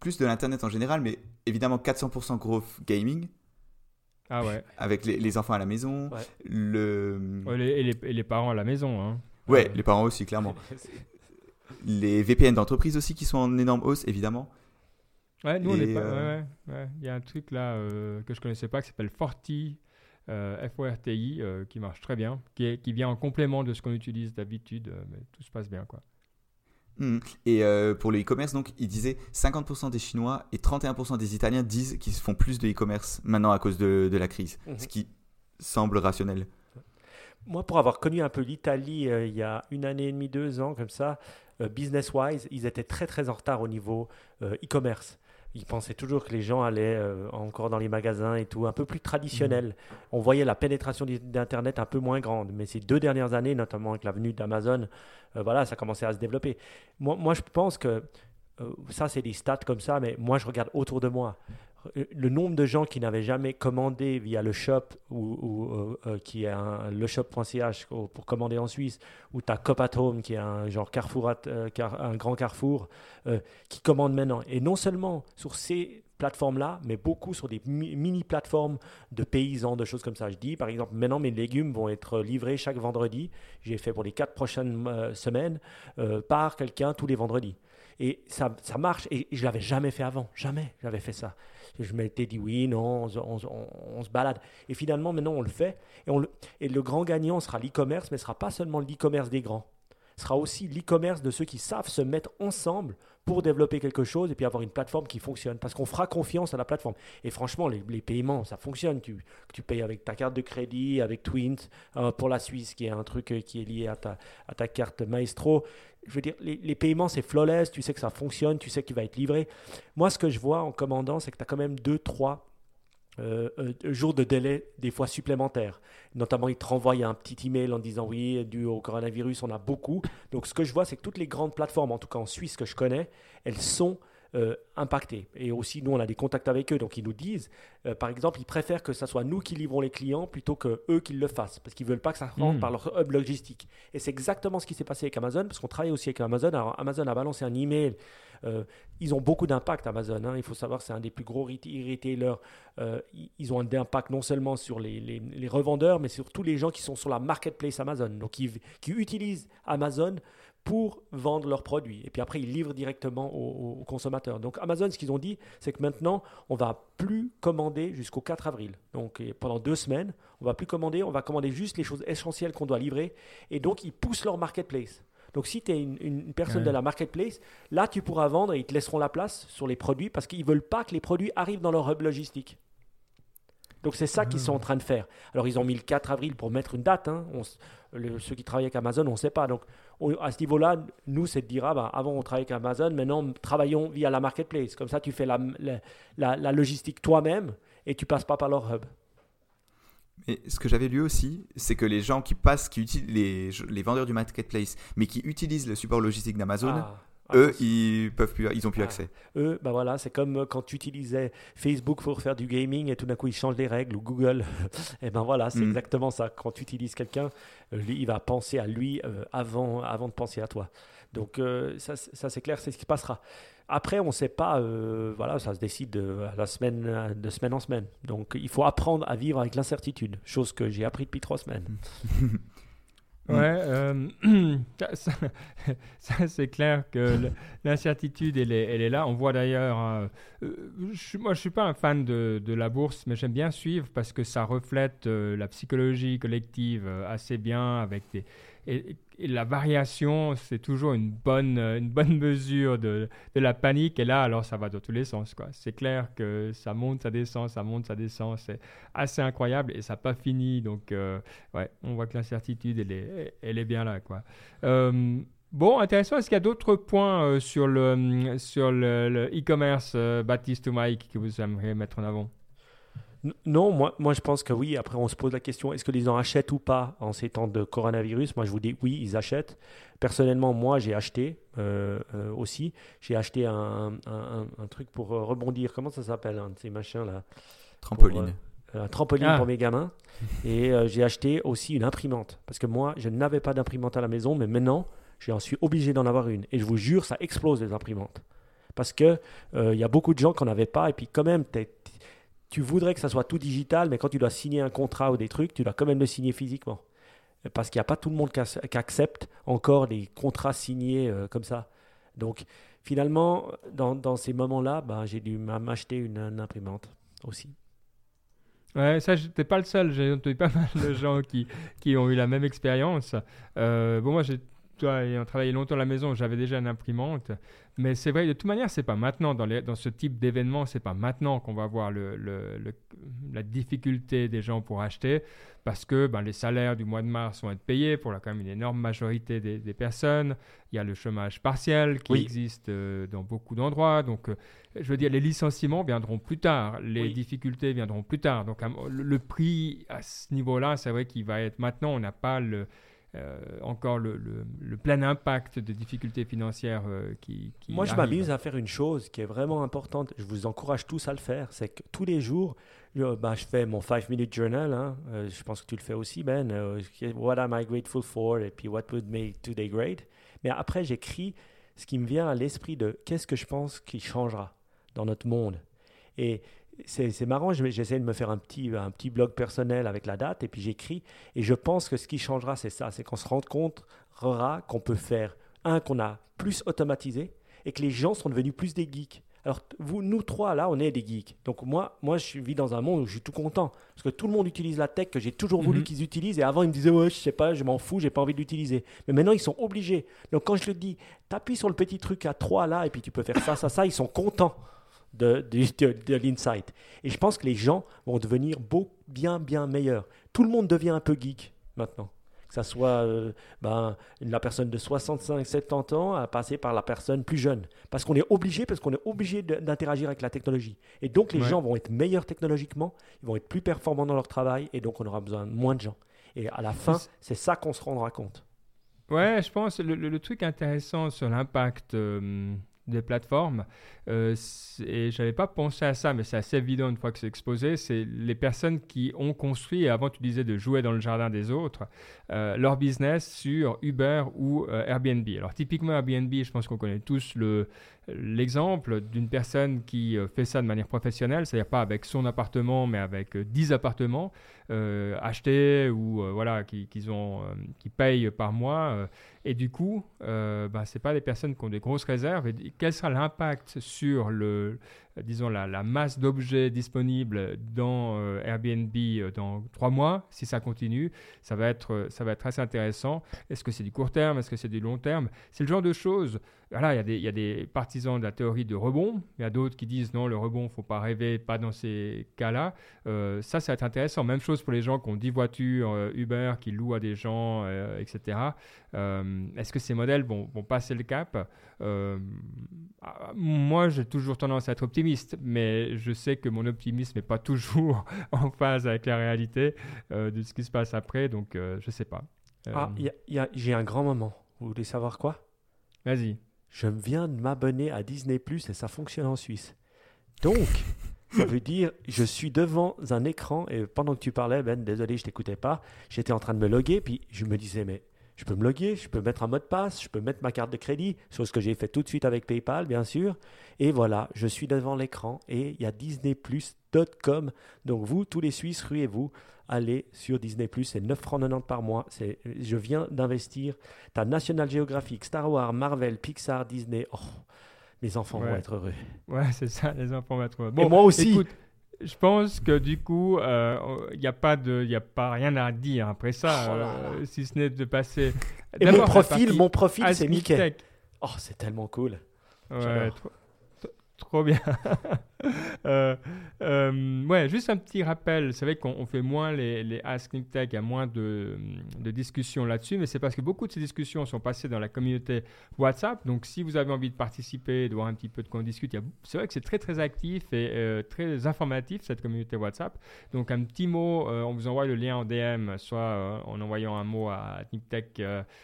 plus de l'Internet en général, mais évidemment 400% growth gaming. Ah ouais. Avec les, enfants à la maison. Le... et, les, parents à la maison. Hein. Ouais, les parents aussi, clairement. les VPN d'entreprise aussi qui sont en énorme hausse, évidemment. Ouais, nous, on est pas. Euh, ouais, Il y a un truc là euh, que je connaissais pas qui s'appelle Forti. Euh, FORTI euh, qui marche très bien, qui, qui vient en complément de ce qu'on utilise d'habitude, mais tout se passe bien quoi. Hmm. Et euh, pour le e-commerce, donc, il disait 50% des Chinois et 31% des Italiens disent qu'ils font plus de e-commerce maintenant à cause de, la crise, mhm. ce qui semble rationnel. Moi, pour avoir connu un peu l'Italie euh, il y a une année et demie, deux ans, comme ça, euh, business-wise, ils étaient très très en retard au niveau e-commerce. Ils pensaient toujours que les gens allaient encore dans les magasins et tout, un peu plus traditionnel. Mhm. On voyait la pénétration d'Internet un peu moins grande. Mais ces deux dernières années, notamment avec la venue d'Amazon, euh, voilà, ça commençait à se développer. Moi, moi je pense que euh, ça, c'est des stats comme ça, mais moi, je regarde autour de moi. Le nombre de gens qui n'avaient jamais commandé via le shop ou, euh, qui est le shop.ch pour commander en Suisse, ou tu as Cop at Home qui est un genre Carrefour, un grand carrefour, qui commande maintenant. Et non seulement sur ces plateformes-là, mais beaucoup sur des mini-plateformes de paysans, de choses comme ça. Je dis, par exemple, maintenant mes légumes vont être livrés chaque vendredi. J'ai fait pour les quatre prochaines euh, semaines euh, par quelqu'un tous les vendredis. Et ça, ça marche, et, je l'avais jamais fait avant. Jamais j'avais fait ça. Je m'étais dit oui, non, on, se balade. Et finalement, maintenant, on le fait. Et, on le, et le grand gagnant sera l'e-commerce, mais ce sera pas seulement l'e-commerce des grands. Ce sera aussi l'e-commerce de ceux qui savent se mettre ensemble pour développer quelque chose et puis avoir une plateforme qui fonctionne. Parce qu'on fera confiance à la plateforme. Et franchement, les, paiements, ça fonctionne. Tu, tu payes avec ta carte de crédit, avec Twint, euh, pour la Suisse, qui est un truc euh, qui est lié à ta, à ta carte Maestro. Je veux dire, les, paiements, c'est flawless. Tu sais que ça fonctionne, tu sais qu'il va être livré. Moi, ce que je vois en commandant, c'est que tu as quand même deux, trois euh, euh, jours de délai des fois supplémentaires. Notamment, ils te renvoient un petit email en disant oui, dû au coronavirus, on a beaucoup. Donc, ce que je vois, c'est que toutes les grandes plateformes, en tout cas en Suisse que je connais, elles sont euh, impactés. Et aussi, nous, on a des contacts avec eux, donc ils nous disent, euh, par exemple, ils préfèrent que ce soit nous qui livrons les clients plutôt que eux qui le fassent, parce qu'ils veulent pas que ça rentre hmm. par leur hub logistique. Et c'est exactement ce qui s'est passé avec Amazon, parce qu'on travaille aussi avec Amazon. Alors, Amazon a balancé un email. Euh, ils ont beaucoup d'impact, Amazon. Hein. Il faut savoir, c'est un des plus gros retailers. ils ont un impact non seulement sur les, les, revendeurs, mais sur tous les gens qui sont sur la marketplace Amazon, donc qui, qui utilisent Amazon pour vendre leurs produits. Et puis après, ils livrent directement aux, consommateurs. Donc Amazon, ce qu'ils ont dit, c'est que maintenant, on va plus commander jusqu'au 4 avril. Donc pendant deux semaines, on va plus commander, on va commander juste les choses essentielles qu'on doit livrer. Et donc, ils poussent leur marketplace. Donc si tu es une, personne de la marketplace, là, tu pourras vendre et ils te laisseront la place sur les produits parce qu'ils ne veulent pas que les produits arrivent dans leur hub logistique. Donc c'est ça qu'ils sont en train de faire. Alors ils ont mis le 4 avril pour mettre une date. Hein. ceux qui travaillent avec Amazon, on ne sait pas. Donc à ce niveau-là, nous, c'est de dire, ah ben, avant on travaillait avec Amazon, maintenant travaillons via la marketplace. Comme ça, tu fais la, la, logistique toi-même et tu passes pas par leur hub. Mais ce que j'avais lu aussi, c'est que les gens qui passent, qui utilisent les, les, vendeurs du marketplace, mais qui utilisent le support logistique d'Amazon, ah. Ah, eux, ils peuvent plus, ils ont plus ah. accès. Eux, bah voilà, c'est comme euh, quand tu utilisais Facebook pour faire du gaming et tout d'un coup ils changent les règles ou Google. et ben voilà, c'est mm. exactement ça. Quand tu utilises quelqu'un, euh, lui, il va penser à lui euh, avant, avant de penser à toi. Donc ça, ça c'est clair, c'est ce qui passera. Après, on ne sait pas, voilà, ça se décide la semaine, de semaine en semaine. Donc il faut apprendre à vivre avec l'incertitude, chose que j'ai appris depuis trois semaines. Ouais, euh, ça, c'est clair que l'incertitude, elle est, là. On voit d'ailleurs, euh, euh, moi je suis pas un fan de la bourse, mais j'aime bien suivre parce que ça reflète la psychologie collective assez bien avec des, et, la variation, c'est toujours une bonne, bonne mesure de, la panique. Et là, alors, ça va dans tous les sens. C'est clair que ça monte, ça descend, ça monte, ça descend. C'est assez incroyable et ça n'a pas fini. Donc, euh, on voit que l'incertitude, elle est, bien là. Euh, bon, intéressant. Est-ce qu'il y a d'autres points euh, sur le sur le e-commerce, Baptiste ou Mike, que vous aimeriez mettre en avant? Non, moi, moi je pense que oui. Après, on se pose la question est-ce que les gens achètent ou pas en ces temps de coronavirus? Moi, je vous dis oui, ils achètent. Personnellement, moi, j'ai acheté euh, euh, aussi. J'ai acheté un, un, truc pour euh, rebondir. Comment ça s'appelle un de ces machins-là Trampoline. un trampoline ah. pour mes gamins. Et j'ai acheté aussi une imprimante. Parce que moi, je n'avais pas d'imprimante à la maison, mais maintenant, je suis obligé d'en avoir une. Et je vous jure, ça explose les imprimantes. Parce qu'il il y a beaucoup de gens qui n'en avaient pas. Et puis, quand même, tu tu voudrais que ça soit tout digital, mais quand tu dois signer un contrat ou des trucs, tu dois quand même le signer physiquement. Parce qu'il n'y a pas tout le monde qui, accepte encore les contrats signés euh, comme ça. Donc finalement, dans, ces moments-là, ben, j'ai dû m'acheter une, imprimante aussi. Ouais, ça, n'étais pas le seul. J'ai entendu pas mal de gens qui, qui ont eu la même expérience. Euh, bon, moi, j'ai ayant travaillé longtemps à la maison, j'avais déjà une imprimante. Mais c'est vrai, de toute manière, c'est pas maintenant, dans, les, dans ce type d'événement, c'est pas maintenant qu'on va voir le, la difficulté des gens pour acheter, parce que ben, les salaires du mois de mars vont être payés pour la, quand même une énorme majorité des, personnes. Il y a le chômage partiel qui existe euh, dans beaucoup d'endroits. Donc, euh, je veux dire, les licenciements viendront plus tard, les difficultés viendront plus tard. Donc, le prix à ce niveau-là, c'est vrai qu'il va être maintenant, on n'a pas le euh, encore le, le, plein impact de difficultés financières euh, qui, Moi, je m'amuse à faire une chose qui est vraiment importante. Je vous encourage tous à le faire. C'est que tous les jours, je, bah, je fais mon 5-minute journal. Hein. Euh, je pense que tu le fais aussi, Ben. what am I grateful for? Et puis, what would make today great? Mais après, j'écris ce qui me vient à l'esprit de qu'est-ce que je pense qui changera dans notre monde. Et c'est marrant, j'essaie de me faire un petit, un petit blog personnel avec la date et puis j'écris. Et je pense que ce qui changera, c'est ça c'est qu'on se rende compte qu'on peut faire, un, qu'on a plus automatisé et que les gens sont devenus plus des geeks. Alors, vous, nous trois, là, on est des geeks. Donc, moi, moi, je vis dans un monde où je suis tout content. Parce que tout le monde utilise la tech que j'ai toujours voulu mhm. qu'ils utilisent. Et avant, ils me disaient, ouais, je sais pas, je m'en fous, j'ai pas envie de l'utiliser. Mais maintenant, ils sont obligés. Donc, quand je le dis, t'appuies sur le petit truc à trois, là, et puis tu peux faire ça, ça, ça, ils sont contents de, de, l'insight. Et je pense que les gens vont devenir beau, bien, bien meilleurs. Tout le monde devient un peu geek maintenant. Que ce soit euh, ben, la personne de 65, 70 ans à passer par la personne plus jeune. Parce qu'on est obligé, parce qu'on est obligé d'interagir avec la technologie. Et donc les gens vont être meilleurs technologiquement, ils vont être plus performants dans leur travail, et donc on aura besoin de moins de gens. Et à la fin, c'est ça qu'on se rendra compte. Ouais, je pense le, le, truc intéressant sur l'impact euh, des plateformes. Euh, et j'avais pas pensé à ça, mais c'est assez évident une fois que c'est exposé. C'est les personnes qui ont construit, et avant tu disais de jouer dans le jardin des autres, euh, leur business sur Uber ou euh, Airbnb. Alors typiquement Airbnb, je pense qu'on connaît tous le, l'exemple d'une personne qui fait ça de manière professionnelle, c'est-à-dire pas avec son appartement, mais avec 10 appartements achetés ou voilà, qui, ont, qui payent par mois. et du coup, ben, ce pas des personnes qui ont des grosses réserves. Et quel sera l'impact sur le, disons, la, masse d'objets disponibles dans euh, Airbnb euh, dans trois mois, si ça continue, ça va être, ça va être assez intéressant. Est-ce que c'est du court terme? Est-ce que c'est du long terme? C'est le genre de choses. Voilà, il y, y, a des partisans de la théorie de rebond. Il y a d'autres qui disent non, le rebond, faut pas rêver, pas dans ces cas-là. Euh, ça, ça va être intéressant. Même chose pour les gens qui ont 10 voitures Uber, qui louent à des gens, etc. Est-ce que ces modèles vont, vont passer le cap? Moi, j'ai toujours tendance à être optimiste mais je sais que mon optimisme n'est pas toujours en phase avec la réalité euh, de ce qui se passe après, donc euh, je ne sais pas. Ah, euh, j'ai un grand moment. Vous voulez savoir quoi? Vas-y. Je viens de m'abonner à Disney Plus et ça fonctionne en Suisse. Donc, ça veut dire, je suis devant un écran et pendant que tu parlais, Ben, désolé, je t'écoutais pas, j'étais en train de me loguer, puis je me disais, mais je peux me loguer, je peux mettre un mot de passe, je peux mettre ma carte de crédit, chose que j'ai fait tout de suite avec PayPal, bien sûr. Et voilà, je suis devant l'écran et il y a disneyplus.com. Donc vous, tous les Suisses, ruez-vous, allez sur Disney+, c'est 9 francs 90 par mois. C'est, je viens d'investir. Tu as National Geographic, Star Wars, Marvel, Pixar, Disney. Oh, mes enfants vont être heureux. Ouais, c'est ça, les enfants vont être heureux. Bon, et moi aussi. Écoute, je pense que du coup, il euh, n'y a, pas de, y a pas rien à dire après ça, oh euh, si ce n'est de passer. Et mon profil, mon profil, c'est Mickey. Oh, c'est tellement cool. Ouais, trop bien. Euh, euh, ouais, juste un petit rappel. C'est vrai qu'on fait moins les, les Ask Tech, il y a moins de, de discussions là-dessus, mais c'est parce que beaucoup de ces discussions sont passées dans la communauté WhatsApp. Donc, si vous avez envie de participer, de voir un petit peu de quoi on discute, c'est vrai que c'est très très actif et euh, très informatif cette communauté WhatsApp. Donc, un petit mot, on vous envoie le lien en DM, soit en envoyant un mot à Niptech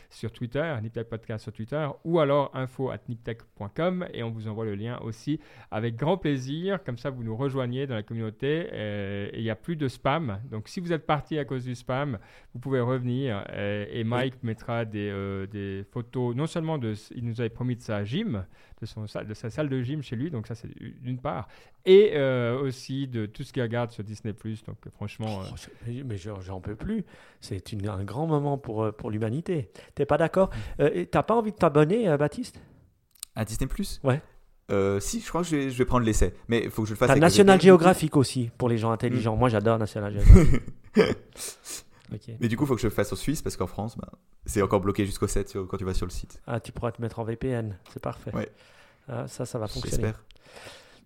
sur Twitter, Niptech Podcast sur Twitter, ou alors info at niptech.com et on vous envoie le lien aussi avec grand plaisir. Comme ça, vous nous rejoignez dans la communauté et il n'y a plus de spam. Donc, si vous êtes parti à cause du spam, vous pouvez revenir et, Mike mettra des, euh, des, photos, non seulement de, il nous avait promis de sa gym, de, son, de sa salle de gym chez lui, donc ça c'est d'une part, et euh, aussi de tout ce qu'il regarde sur Disney+. Donc franchement... Oh, mais j'en peux plus. C'est un grand moment pour, pour l'humanité. T'es pas d'accord? Euh, T'as pas envie de t'abonner, Baptiste? À Disney Plus? Ouais. Euh, si, je crois que je vais, je vais prendre l'essai. Mais il faut que je le fasse. T'as National Geographic aussi, pour les gens intelligents. Mm. Moi, j'adore National Geographic. Mais du coup, il faut que je le fasse en Suisse parce qu'en France, bah, c'est encore bloqué jusqu'au 7 quand tu vas sur le site. Ah, tu pourras te mettre en VPN. C'est parfait. Ouais. Ah, ça, ça va fonctionner. J'espère.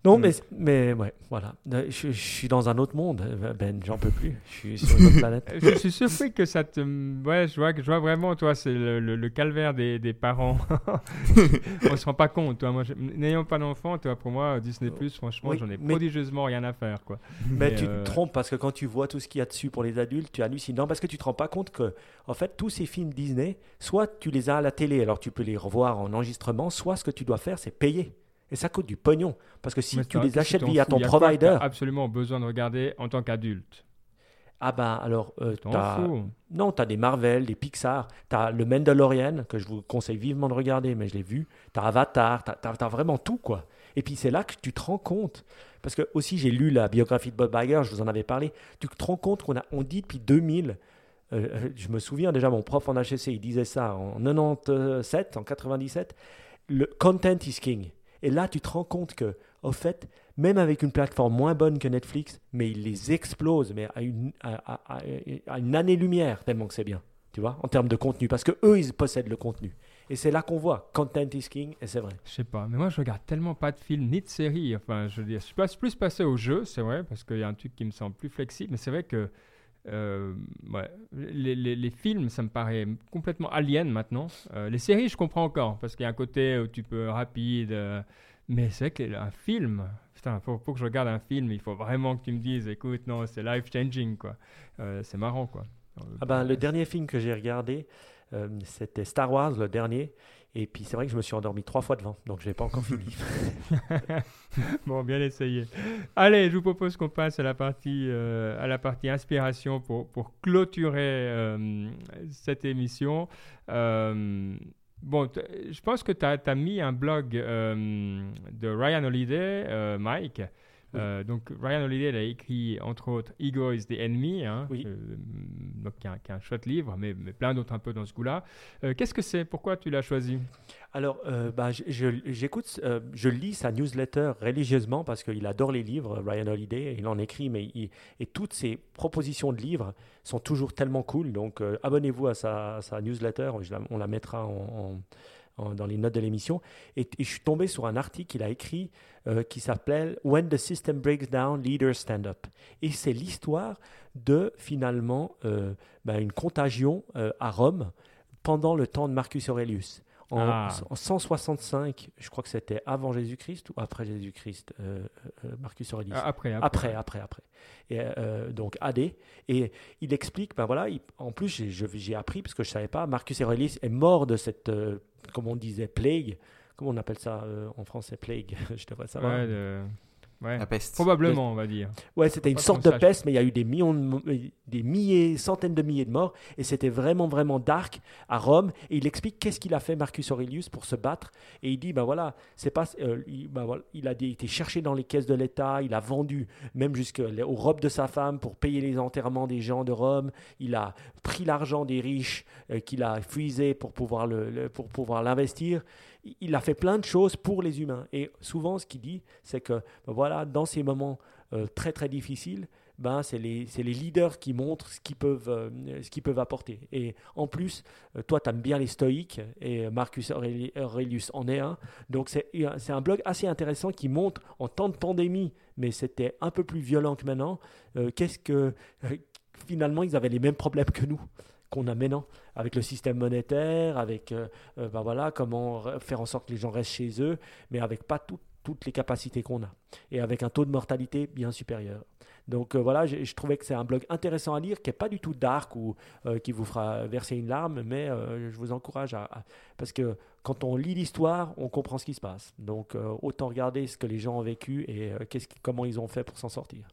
Non, mm. mais, mais ouais, voilà. Euh, je, suis dans un autre monde, euh, Ben, j'en peux plus. Je suis sur une autre planète. je suis surpris que ça te. Ouais, je vois, je vois vraiment, toi, c'est le, le, calvaire des, des parents. On se rend pas compte, toi. Moi, n'ayant pas d'enfant, toi, pour moi, Disney, franchement, j'en ai prodigieusement rien à faire, quoi. Mais, tu te euh, trompes parce que quand tu vois tout ce qu'il y a dessus pour les adultes, tu hallucines. Non, parce que tu te rends pas compte que, en fait, tous ces films Disney, soit tu les as à la télé, alors tu peux les revoir en enregistrement, soit ce que tu dois faire, c'est payer. Et ça coûte du pognon. Parce que si tu les achètes via ton provider. Tu absolument besoin de regarder en tant qu'adulte. Ah ben alors, euh, non, tu as des Marvel, des Pixar, tu as le Mandalorian, que je vous conseille vivement de regarder, mais je l'ai vu, tu as Avatar, tu as, vraiment tout, quoi. Et puis c'est là que tu te rends compte, parce que aussi j'ai lu la biographie de Bob Iger, je vous en avais parlé, tu te rends compte qu'on a, on dit depuis 2000, euh, euh, je me souviens déjà, mon prof en HSC, il disait ça en 97, en 97, le content is king. Et là, tu te rends compte que, au fait, même avec une plateforme moins bonne que Netflix, mais ils les explosent, mais à une, à, une année-lumière, tellement que c'est bien, tu vois, en termes de contenu, parce que eux, ils possèdent le contenu. Et c'est là qu'on voit, content is king, et c'est vrai. Je sais pas, mais moi je regarde tellement pas de films ni de séries. Enfin, je veux dire, je suis plus passé au jeu, c'est vrai, parce qu'il y a un truc qui me semble plus flexible, mais c'est vrai que euh, ouais. les, les, les, films, ça me paraît complètement alien maintenant. Euh, les séries, je comprends encore, parce qu'il y a un côté où tu peux rapide. Euh, mais c'est vrai qu'un film, putain, pour, pour, que je regarde un film, il faut vraiment que tu me dises, écoute, non, c'est life-changing, quoi. c'est marrant, quoi. Ah ben, le dernier film que j'ai regardé, c'était Star Wars, le dernier. Et puis c'est vrai que je me suis endormi trois fois devant, donc je n'ai pas encore fini. bon, bien essayé. Allez, je vous propose qu'on passe à la partie, euh, à la partie inspiration pour, pour clôturer euh, cette émission. Euh, bon, je pense que tu as, mis un blog de Ryan Holiday, Mike. Euh, donc Ryan Holiday a écrit entre autres Ego is the Enemy, hein, euh, donc, qui, est un, chouette livre, mais, mais plein d'autres un peu dans ce goût-là. Euh, qu'est-ce que c'est? Pourquoi tu l'as choisi? Alors, bah, j'écoute, je, lis sa newsletter religieusement parce qu'il adore les livres, Ryan Holiday, il en écrit, mais et toutes ses propositions de livres sont toujours tellement cool. Donc, abonnez-vous à sa, newsletter, on la mettra en dans les notes de l'émission. Et, je suis tombé sur un article qu'il a écrit euh, qui s'appelle When the System Breaks Down, Leaders Stand Up. Et c'est l'histoire de finalement euh, ben, une contagion euh, à Rome pendant le temps de Marcus Aurelius. En, 165, ah. je crois que c'était avant Jésus-Christ ou après Jésus-Christ, Marcus Aurelius? Ah, après, après, après, après. Et, donc AD. Et il explique, ben voilà, en plus j'ai appris parce que je savais pas, Marcus Aurelius est mort de cette comme on disait, plague. Comment on appelle ça euh, en français, plague? Je devrais savoir. Ouais, La peste. Probablement, on va dire. Ouais, c'était une sorte de peste, mais il y a eu des millions, de, des milliers, centaines de milliers de morts, et c'était vraiment, vraiment dark à Rome. Et il explique qu'est-ce qu'il a fait Marcus Aurelius pour se battre, et il dit, ben voilà, c'est pas, euh, il, ben voilà, il a été cherché dans les caisses de l'État, il a vendu même jusqu'aux robes de sa femme pour payer les enterrements des gens de Rome, il a pris l'argent des riches euh, qu'il a fusé pour pouvoir le pour pouvoir l'investir il a fait plein de choses pour les humains. Et souvent, ce qu'il dit, c'est que ben voilà, dans ces moments euh, très très difficiles, ben, c'est les, les, leaders qui montrent ce qu'ils peuvent, euh, peuvent apporter. Et en plus, euh, toi, tu aimes bien les stoïques, et Marcus Aurelius en est un. Donc, c'est un blog assez intéressant qui montre, en temps de pandémie, mais c'était un peu plus violent que maintenant, qu'est-ce que finalement, ils avaient les mêmes problèmes que nous qu'on a maintenant avec le système monétaire, avec euh, euh, ben voilà, comment faire en sorte que les gens restent chez eux, mais avec pas toutes les capacités qu'on a et avec un taux de mortalité bien supérieur. Donc euh, voilà, je, trouvais que c'est un blog intéressant à lire, qui n'est pas du tout dark ou qui vous fera verser une larme, mais je vous encourage à, Parce que quand on lit l'histoire, on comprend ce qui se passe. Donc autant regarder ce que les gens ont vécu et qu'est-ce comment ils ont fait pour s'en sortir.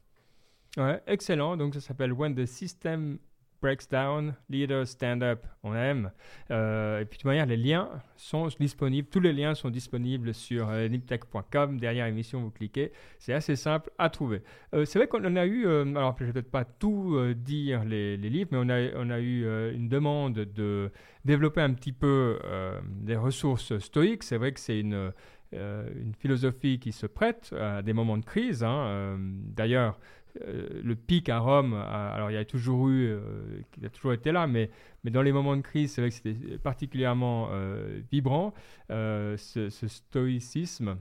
Ouais, excellent. Donc ça s'appelle When the System Breaks Down, Leader Stand Up, on aime. Euh, et puis de toute manière, les liens sont disponibles, tous les liens sont disponibles sur euh, niptech.com. Derrière l'émission, vous cliquez. C'est assez simple à trouver. Euh, c'est vrai qu'on a eu, alors je ne vais peut-être pas tout dire les, livres, mais on a, on a eu une demande de développer un petit peu des ressources stoïques. C'est vrai que c'est une, une philosophie qui se prête à des moments de crise. Hein. D'ailleurs, euh, le pic à Rome, alors il y a toujours eu, euh, il a toujours été là, mais, mais dans les moments de crise, c'est vrai que c'était particulièrement euh, vibrant, ce, stoïcisme.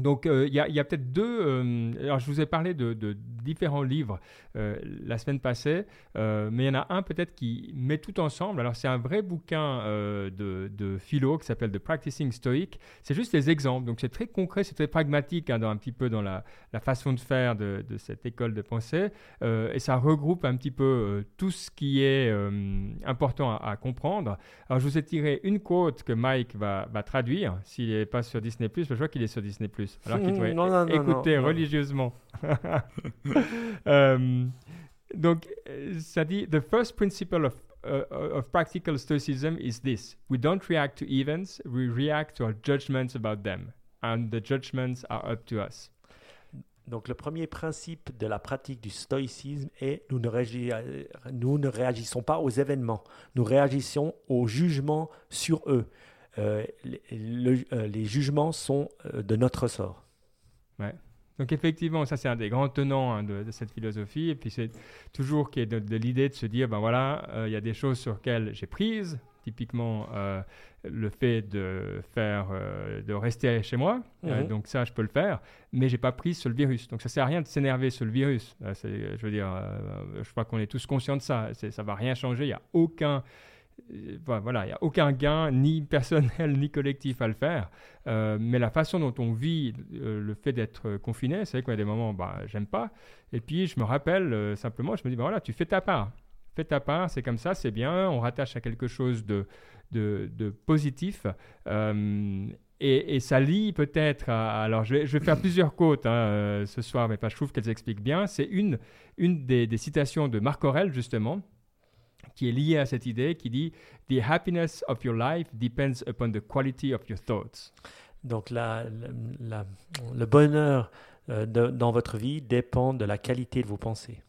Donc euh, il y a, peut-être deux. Euh, alors je vous ai parlé de, différents livres euh, la semaine passée, mais il y en a un peut-être qui met tout ensemble. Alors c'est un vrai bouquin de, philo qui s'appelle The Practicing Stoic. C'est juste des exemples, donc c'est très concret, c'est très pragmatique hein, dans, un petit peu dans la, façon de faire de, cette école de pensée, et ça regroupe un petit peu tout ce qui est important à, comprendre. Alors je vous ai tiré une quote que Mike va, va traduire s'il n'est pas sur Disney+. Je vois qu'il est sur Disney+ alors qu'il doit écouter religieusement. Euh, donc, ça dit The first principle of, uh, of practical stoicism is this we don't react to events, we react to our judgments about them. And the judgments are up to us. Donc le premier principe de la pratique du stoïcisme est nous ne, nous ne réagissons pas aux événements, nous réagissons aux jugements sur eux. Euh, euh, les, jugements sont euh, de notre sort. Ouais. Donc effectivement, ça c'est un des grands tenants hein, de, cette philosophie. Et puis c'est toujours qui est de, l'idée de se dire, ben voilà, il y a des choses sur lesquelles j'ai prise. Typiquement, le fait de faire, de rester chez moi. Mhm. donc ça, je peux le faire, mais j'ai pas prise sur le virus. Donc ça sert à rien de s'énerver sur le virus. je veux dire, je crois qu'on est tous conscients de ça. Ça va rien changer. Il n'y a aucun voilà, il n'y a aucun gain, ni personnel, ni collectif à le faire. Euh, mais la façon dont on vit euh, le fait d'être confiné, c'est y a des moments, bah, j'aime pas. Et puis, je me rappelle simplement, je me dis, bah, voilà, tu fais ta part. fais ta part, c'est comme ça, c'est bien, on rattache à quelque chose de, de, de positif. Euh, et, ça lie peut-être Alors, je vais, faire plusieurs quotes hein, euh, ce soir, mais pas, je trouve qu'elles expliquent bien. C'est une, une des, des, citations de Marc Aurel, justement, qui est liée à cette idée, qui dit The happiness of your life depends upon the quality of your thoughts. Donc, la, le bonheur euh, dans votre vie dépend de la qualité de vos pensées.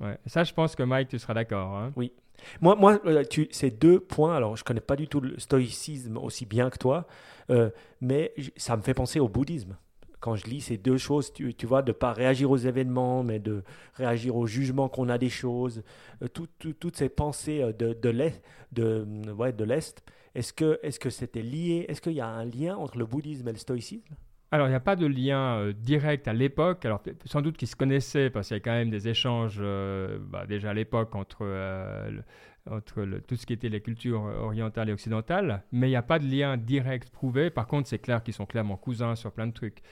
Ouais. Ça, je pense que Mike, tu seras d'accord. Hein? Oui. Moi, moi euh, tu, ces deux points, alors je ne connais pas du tout le stoïcisme aussi bien que toi, euh, mais ça me fait penser au bouddhisme. Quand je lis ces deux choses, tu, vois, de ne pas réagir aux événements, mais de réagir au jugement qu'on a des choses, euh, toutes ces pensées de, de l'Est, de, ouais, de l'Est est-ce que c'était lié Est-ce qu'il y a un lien entre le bouddhisme et le stoïcisme? Alors, il n'y a pas de lien direct à l'époque. Alors, sans doute qu'ils se connaissaient parce qu'il y a quand même des échanges bah, déjà à l'époque entre tout ce qui était les cultures orientales et occidentales, mais il n'y a pas de lien direct prouvé. Par contre, c'est clair qu'ils sont clairement cousins sur plein de trucs.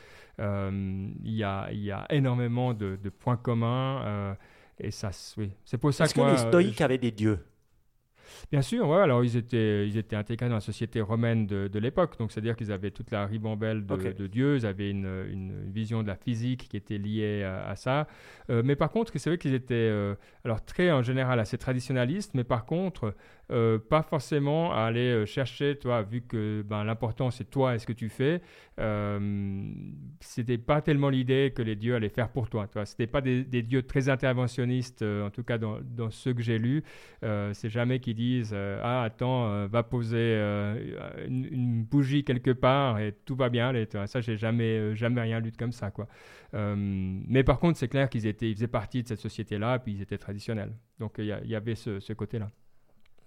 Euh, il y, a, y, a, énormément de, points communs. Euh, et ça, oui. C'est pour ça Est-ce que, les stoïques avaient des dieux? Bien sûr, ouais, alors ils étaient, ils étaient intégrés dans la société romaine de, de l'époque, donc c'est-à-dire qu'ils avaient toute la ribambelle de, de dieux, ils avaient une, une, vision de la physique qui était liée à, ça. Euh, mais par contre, c'est vrai qu'ils étaient euh, alors très en général assez traditionnalistes, mais par contre, euh, pas forcément à aller euh, chercher, toi, vu que ben, l'important c'est toi et ce que tu fais. Euh, c'était pas tellement l'idée que les dieux allaient faire pour toi. toi. C'était pas des, dieux très interventionnistes, en tout cas dans, dans ceux que j'ai lus. c'est jamais qu'ils disent ah attends, va poser une, bougie quelque part et tout va bien. Ça j'ai jamais jamais rien lu comme ça mais par contre c'est clair qu'ils étaient ils faisaient partie de cette société là puis ils étaient traditionnels. Donc il y, avait ce, ce côté là.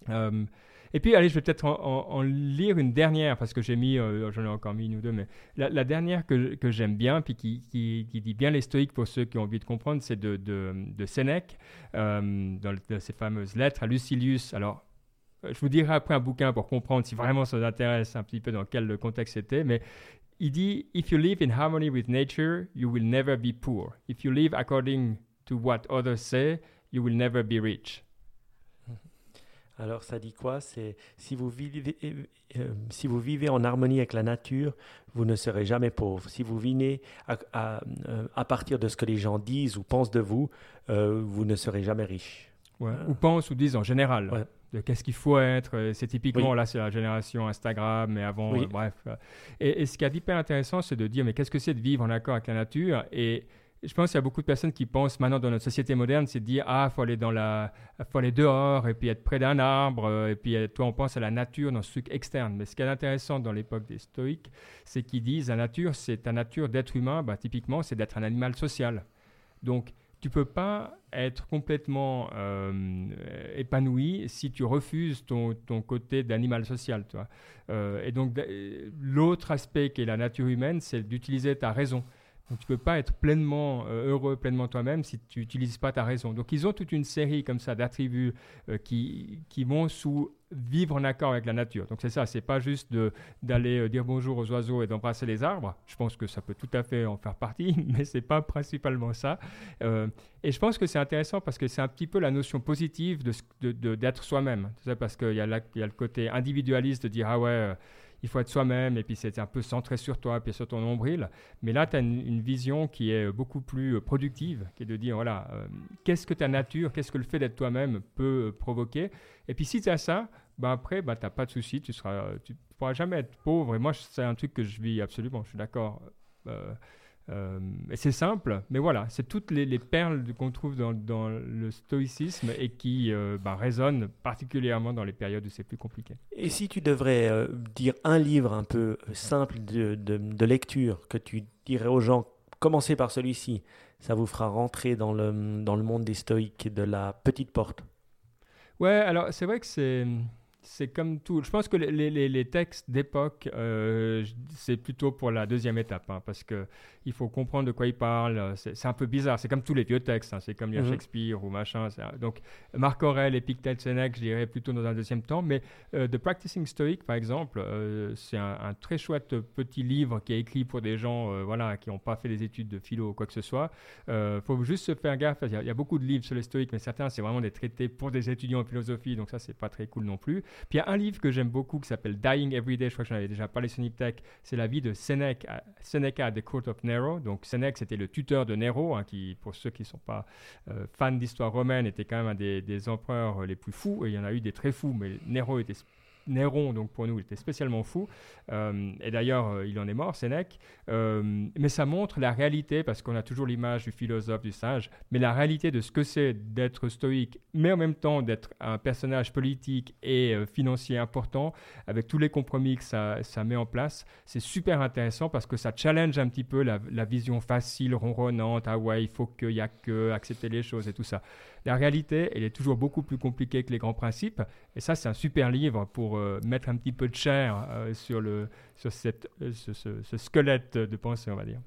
Euh, et puis, allez, je vais peut-être en, lire une dernière, parce que j'ai mis, euh, j'en ai encore mis une ou deux, mais la, dernière que, j'aime bien, puis qui, dit bien les stoïques pour ceux qui ont envie de comprendre, c'est de, Sénèque, euh, dans ses fameuses lettres à Lucilius. Alors, je vous dirai après un bouquin pour comprendre si vraiment ça vous intéresse un petit peu dans quel contexte c'était, mais il dit If you live in harmony with nature, you will never be poor. If you live according to what others say, you will never be rich. Alors ça dit quoi? C'est si vous vivez euh, euh, si vous vivez en harmonie avec la nature, vous ne serez jamais pauvre. Si vous vivez à, euh, à, partir de ce que les gens disent ou pensent de vous, vous ne serez jamais riche. Ou pensent ou disent en général. De qu'est-ce qu'il faut être. C'est typiquement, là, c'est la génération Instagram, mais avant, bref. Et, et, ce qui est hyper intéressant, c'est de dire, mais qu'est-ce que c'est de vivre en accord avec la nature? Et je pense qu'il y a beaucoup de personnes qui pensent maintenant dans notre société moderne, c'est de dire ah faut aller dans la, faut aller dehors et puis être près d'un arbre euh, et puis euh, toi on pense à la nature dans ce truc externe. Mais ce qui est intéressant dans l'époque des stoïques, c'est qu'ils disent la nature c'est ta nature d'être humain, bah, typiquement c'est d'être un animal social. Donc tu peux pas être complètement euh, épanoui si tu refuses ton, ton côté d'animal social. Toi. et donc l'autre aspect qui est la nature humaine, c'est d'utiliser ta raison. Donc tu peux pas être pleinement euh, heureux, pleinement toi-même si tu n'utilises pas ta raison. Donc ils ont toute une série comme ça d'attributs euh, qui, qui vont sous vivre en accord avec la nature. Donc c'est ça, c'est pas juste d'aller euh, dire bonjour aux oiseaux et d'embrasser les arbres. Je pense que ça peut tout à fait en faire partie, mais c'est pas principalement ça. et je pense que c'est intéressant parce que c'est un petit peu la notion positive d'être de, de, soi-même. Parce qu'il y, a le côté individualiste de dire ah ouais il faut être soi-même et puis c'est un peu centré sur toi puis sur ton nombril. Mais là, tu as une, vision qui est beaucoup plus euh, productive, qui est de dire voilà, euh, qu'est-ce que ta nature, qu'est-ce que le fait d'être toi-même peut euh, provoquer? Et puis si tu as ça, ben après, ben, tu n'as pas de souci, tu ne tu pourras jamais être pauvre. Et moi, c'est un truc que je vis absolument, je suis d'accord. Et c'est simple, mais voilà, c'est toutes les, perles qu'on trouve dans, le stoïcisme et qui euh, bah, résonnent particulièrement dans les périodes où c'est plus compliqué. Et si tu devrais euh, dire un livre un peu simple de, de, lecture que tu dirais aux gens, commencez par celui-ci, ça vous fera rentrer dans le, dans le monde des stoïques de la petite porte Ouais, alors c'est vrai que c'est c'est comme tout. Je pense que les, les, les textes d'époque, euh, c'est plutôt pour la deuxième étape, hein, parce que il faut comprendre de quoi il parle. C'est un peu bizarre. C'est comme tous les vieux textes. Hein, c'est comme lire mhm. Shakespeare ou machin. Donc, Marc Aurèle, Épictète, Sénèque, je dirais plutôt dans un deuxième temps. Mais euh, The Practicing Stoic, par exemple, euh, c'est un, très chouette petit livre qui est écrit pour des gens, voilà, qui n'ont pas fait des études de philo ou quoi que ce soit. Il faut juste se faire gaffe. Il y, a, il y, a, beaucoup de livres sur les stoïques, mais certains, c'est vraiment des traités pour des étudiants en philosophie. Donc ça, c'est pas très cool non plus. Puis il y a un livre que j'aime beaucoup qui s'appelle Dying Every Day, je crois que j'en avais déjà parlé sur Niptech, c'est la vie de Seneca, Seneca the Court of Nero. Donc Seneca, c'était le tuteur de Nero, hein, qui, pour ceux qui ne sont pas euh, fans d'histoire romaine, était quand même un des, des, empereurs les plus fous. Et il y en a eu des très fous, mais Nero était Néron, donc pour nous, il était spécialement fou. Euh, et d'ailleurs, euh, il en est mort, Sénèque. Euh, mais ça montre la réalité, parce qu'on a toujours l'image du philosophe, du sage, mais la réalité de ce que c'est d'être stoïque, mais en même temps d'être un personnage politique et financier important, avec tous les compromis que ça, ça met en place. C'est super intéressant parce que ça challenge un petit peu la, la vision facile, ronronnante. Ah ouais, il faut qu'il y a que accepter les choses et tout ça. La réalité, elle est toujours beaucoup plus compliquée que les grands principes. Et ça, c'est un super livre pour euh, mettre un petit peu de chair euh, sur, le, sur cette, euh, ce, squelette de pensée, on va dire.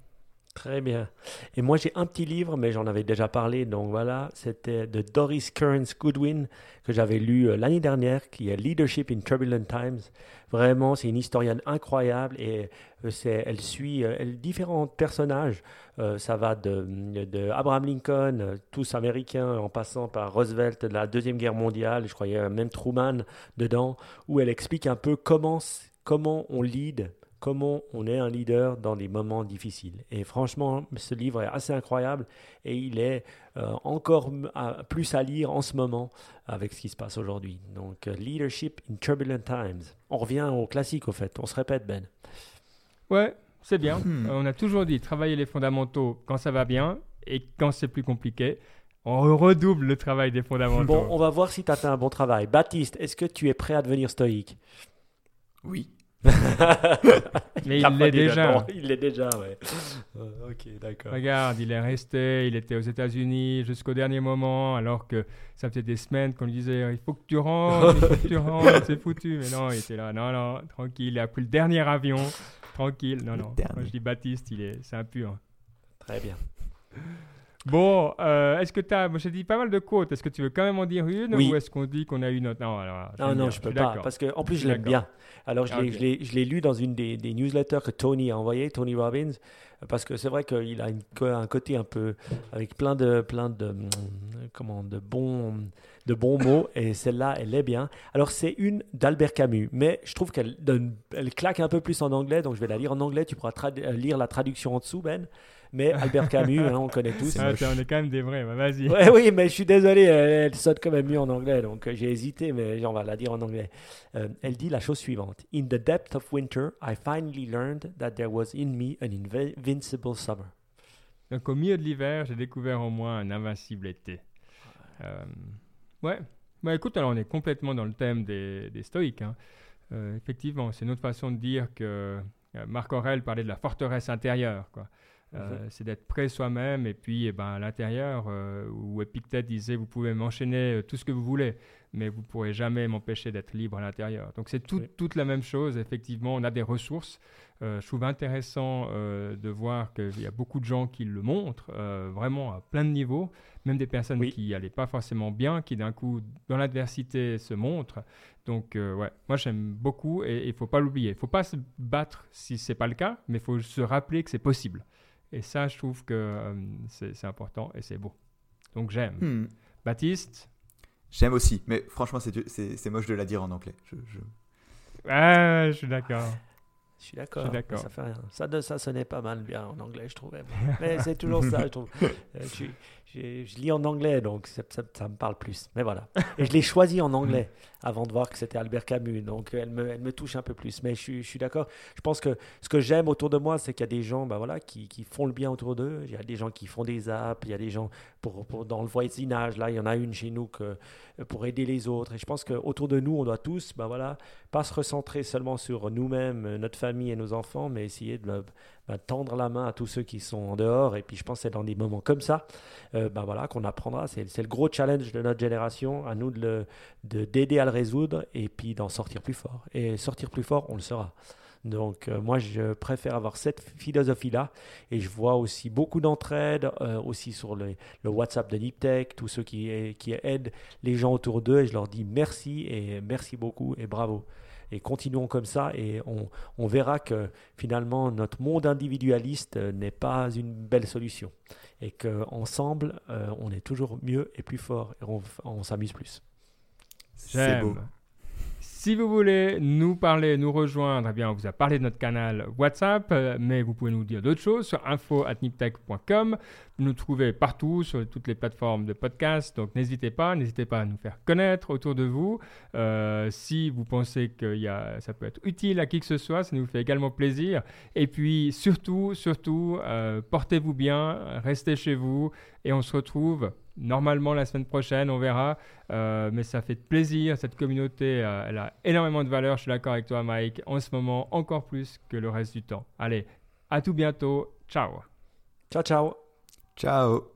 Très bien. Et moi, j'ai un petit livre, mais j'en avais déjà parlé. Donc voilà, c'était de Doris Kearns Goodwin, que j'avais lu l'année dernière, qui est Leadership in Turbulent Times. Vraiment, c'est une historienne incroyable et elle suit différents personnages euh, ça va de, Abraham Lincoln, euh, tous américains, en passant par Roosevelt de la Deuxième Guerre mondiale, je croyais même Truman dedans, où elle explique un peu comment, comment on lead, comment on est un leader dans des moments difficiles. Et franchement, ce livre est assez incroyable et il est euh, encore plus à lire en ce moment avec ce qui se passe aujourd'hui. Donc, Leadership in Turbulent Times. On revient au classique, au fait. On se répète, Ben. Ouais, c'est bien. Hmm. Euh, on a toujours dit travailler les fondamentaux quand ça va bien et quand c'est plus compliqué. On redouble le travail des fondamentaux. Bon, on va voir si tu as fait un bon travail. Baptiste, est-ce que tu es prêt à devenir stoïque? Oui. Mais il l'est déjà. Il l'est déjà, ouais. Euh, ok, d'accord. Regarde, il est resté, il était aux États-Unis jusqu'au dernier moment, alors que ça faisait des semaines qu'on lui disait il faut que tu rentres, il faut que tu rentres, c'est foutu. Mais non, il était là, non, non, tranquille, il a pris le dernier avion tranquille. Non, non. Quand je dis Baptiste, il est, c'est impur. Très bien. Bon, euh, est-ce que tu as. Moi, j'ai dit pas mal de quotes. Est-ce que tu veux quand même en dire une Ou est-ce qu'on dit qu'on a une autre? Non, alors, non, non, je peux pas. Parce qu'en plus, je l'aime bien. Alors, je l'ai lu dans une des, des, newsletters que Tony a envoyé, Tony Robbins. Parce que c'est vrai qu'il a un côté un peu. avec plein de, plein de, comment, de, bons, de bons mots. Et celle-là, elle est bien. Alors, c'est une d'Albert Camus. Mais je trouve qu'elle elle claque un peu plus en anglais. Donc, je vais la lire en anglais. Tu pourras lire la traduction en dessous, Ben. Mais Albert Camus, hein, on connaît tous. Ah, on est quand même des vrais, vas-y. Ouais, oui, mais je suis désolé, elle, saute quand même mieux en anglais, donc euh, j'ai hésité, mais on va la dire en anglais. Euh, elle dit la chose suivante In the depth of winter, I finally learned that there was in me an invincible summer. Donc au milieu de l'hiver, j'ai découvert en moi un invincible été. Euh, ouais. Bah, écoute, alors on est complètement dans le thème des, des stoïques. Hein. effectivement, c'est notre façon de dire que Marc Aurèle parlait de la forteresse intérieure. Quoi. Euh, c'est d'être prêt soi-même et puis eh ben, à l'intérieur euh, où Epictète disait vous pouvez m'enchaîner euh, tout ce que vous voulez mais vous ne pourrez jamais m'empêcher d'être libre à l'intérieur donc c'est toute la même chose effectivement on a des ressources je trouve intéressant de voir qu'il y a beaucoup de gens qui le montrent vraiment à plein de niveaux même des personnes qui n'allaient pas forcément bien qui d'un coup dans l'adversité se montrent donc ouais moi j'aime beaucoup et il ne faut pas l'oublier il ne faut pas se battre si ce n'est pas le cas mais il faut se rappeler que c'est possible et ça, je trouve que euh, c'est important et c'est beau. Donc j'aime. Hmm. Baptiste? J'aime aussi, mais franchement, c'est moche de la dire en anglais. Je, je... Ah, je suis d'accord. Je suis d'accord. Ça fait rien. Ça, ça sonnait pas mal bien en anglais, je trouvais. Mais c'est toujours ça, je trouve. Euh, je, lis en anglais, donc ça, ça, me parle plus. Mais voilà. Et je l'ai choisi en anglais avant de voir que c'était Albert Camus. Donc elle me, elle me, touche un peu plus. Mais je, je suis d'accord. Je pense que ce que j'aime autour de moi, c'est qu'il y a des gens ben voilà, qui, qui, font le bien autour d'eux. Il y a des gens qui font des apps. Il y a des gens pour, pour, dans le voisinage. Là, il y en a une chez nous que, pour aider les autres. Et je pense qu'autour de nous, on doit tous ben voilà, pas se recentrer seulement sur nous-mêmes, notre famille et nos enfants, mais essayer de bah, tendre la main à tous ceux qui sont en dehors. Et puis je pense que c'est dans des moments comme ça bah, voilà, qu'on apprendra. C'est le gros challenge de notre génération, à nous de, d'aider à le résoudre et puis d'en sortir plus fort. Et sortir plus fort, on le sera. Donc euh, moi, je préfère avoir cette philosophie-là. Et je vois aussi beaucoup d'entraide, euh, aussi sur le, WhatsApp de Niptech, tous ceux qui aident les gens autour d'eux. Et je leur dis merci et merci beaucoup et bravo. Et continuons comme ça et on, on verra que finalement notre monde individualiste n'est pas une belle solution. Et qu'ensemble, euh, on est toujours mieux et plus fort et on, on s'amuse plus. C'est beau. Si vous voulez nous parler, nous rejoindre, eh bien, on vous a parlé de notre canal WhatsApp, euh, mais vous pouvez nous dire d'autres choses sur info.niptech.com. Vous nous trouvez partout sur toutes les plateformes de podcast, donc n'hésitez pas, n'hésitez pas à nous faire connaître autour de vous. Euh, si vous pensez que y a, ça peut être utile à qui que ce soit, ça nous fait également plaisir. Et puis surtout, surtout, euh, portez-vous bien, restez chez vous et on se retrouve normalement la semaine prochaine, on verra. Euh, mais ça fait plaisir, cette communauté, euh, elle a énormément de valeur, je suis d'accord avec toi Mike, en ce moment encore plus que le reste du temps. Allez, à tout bientôt, ciao. Ciao, ciao. Ciao.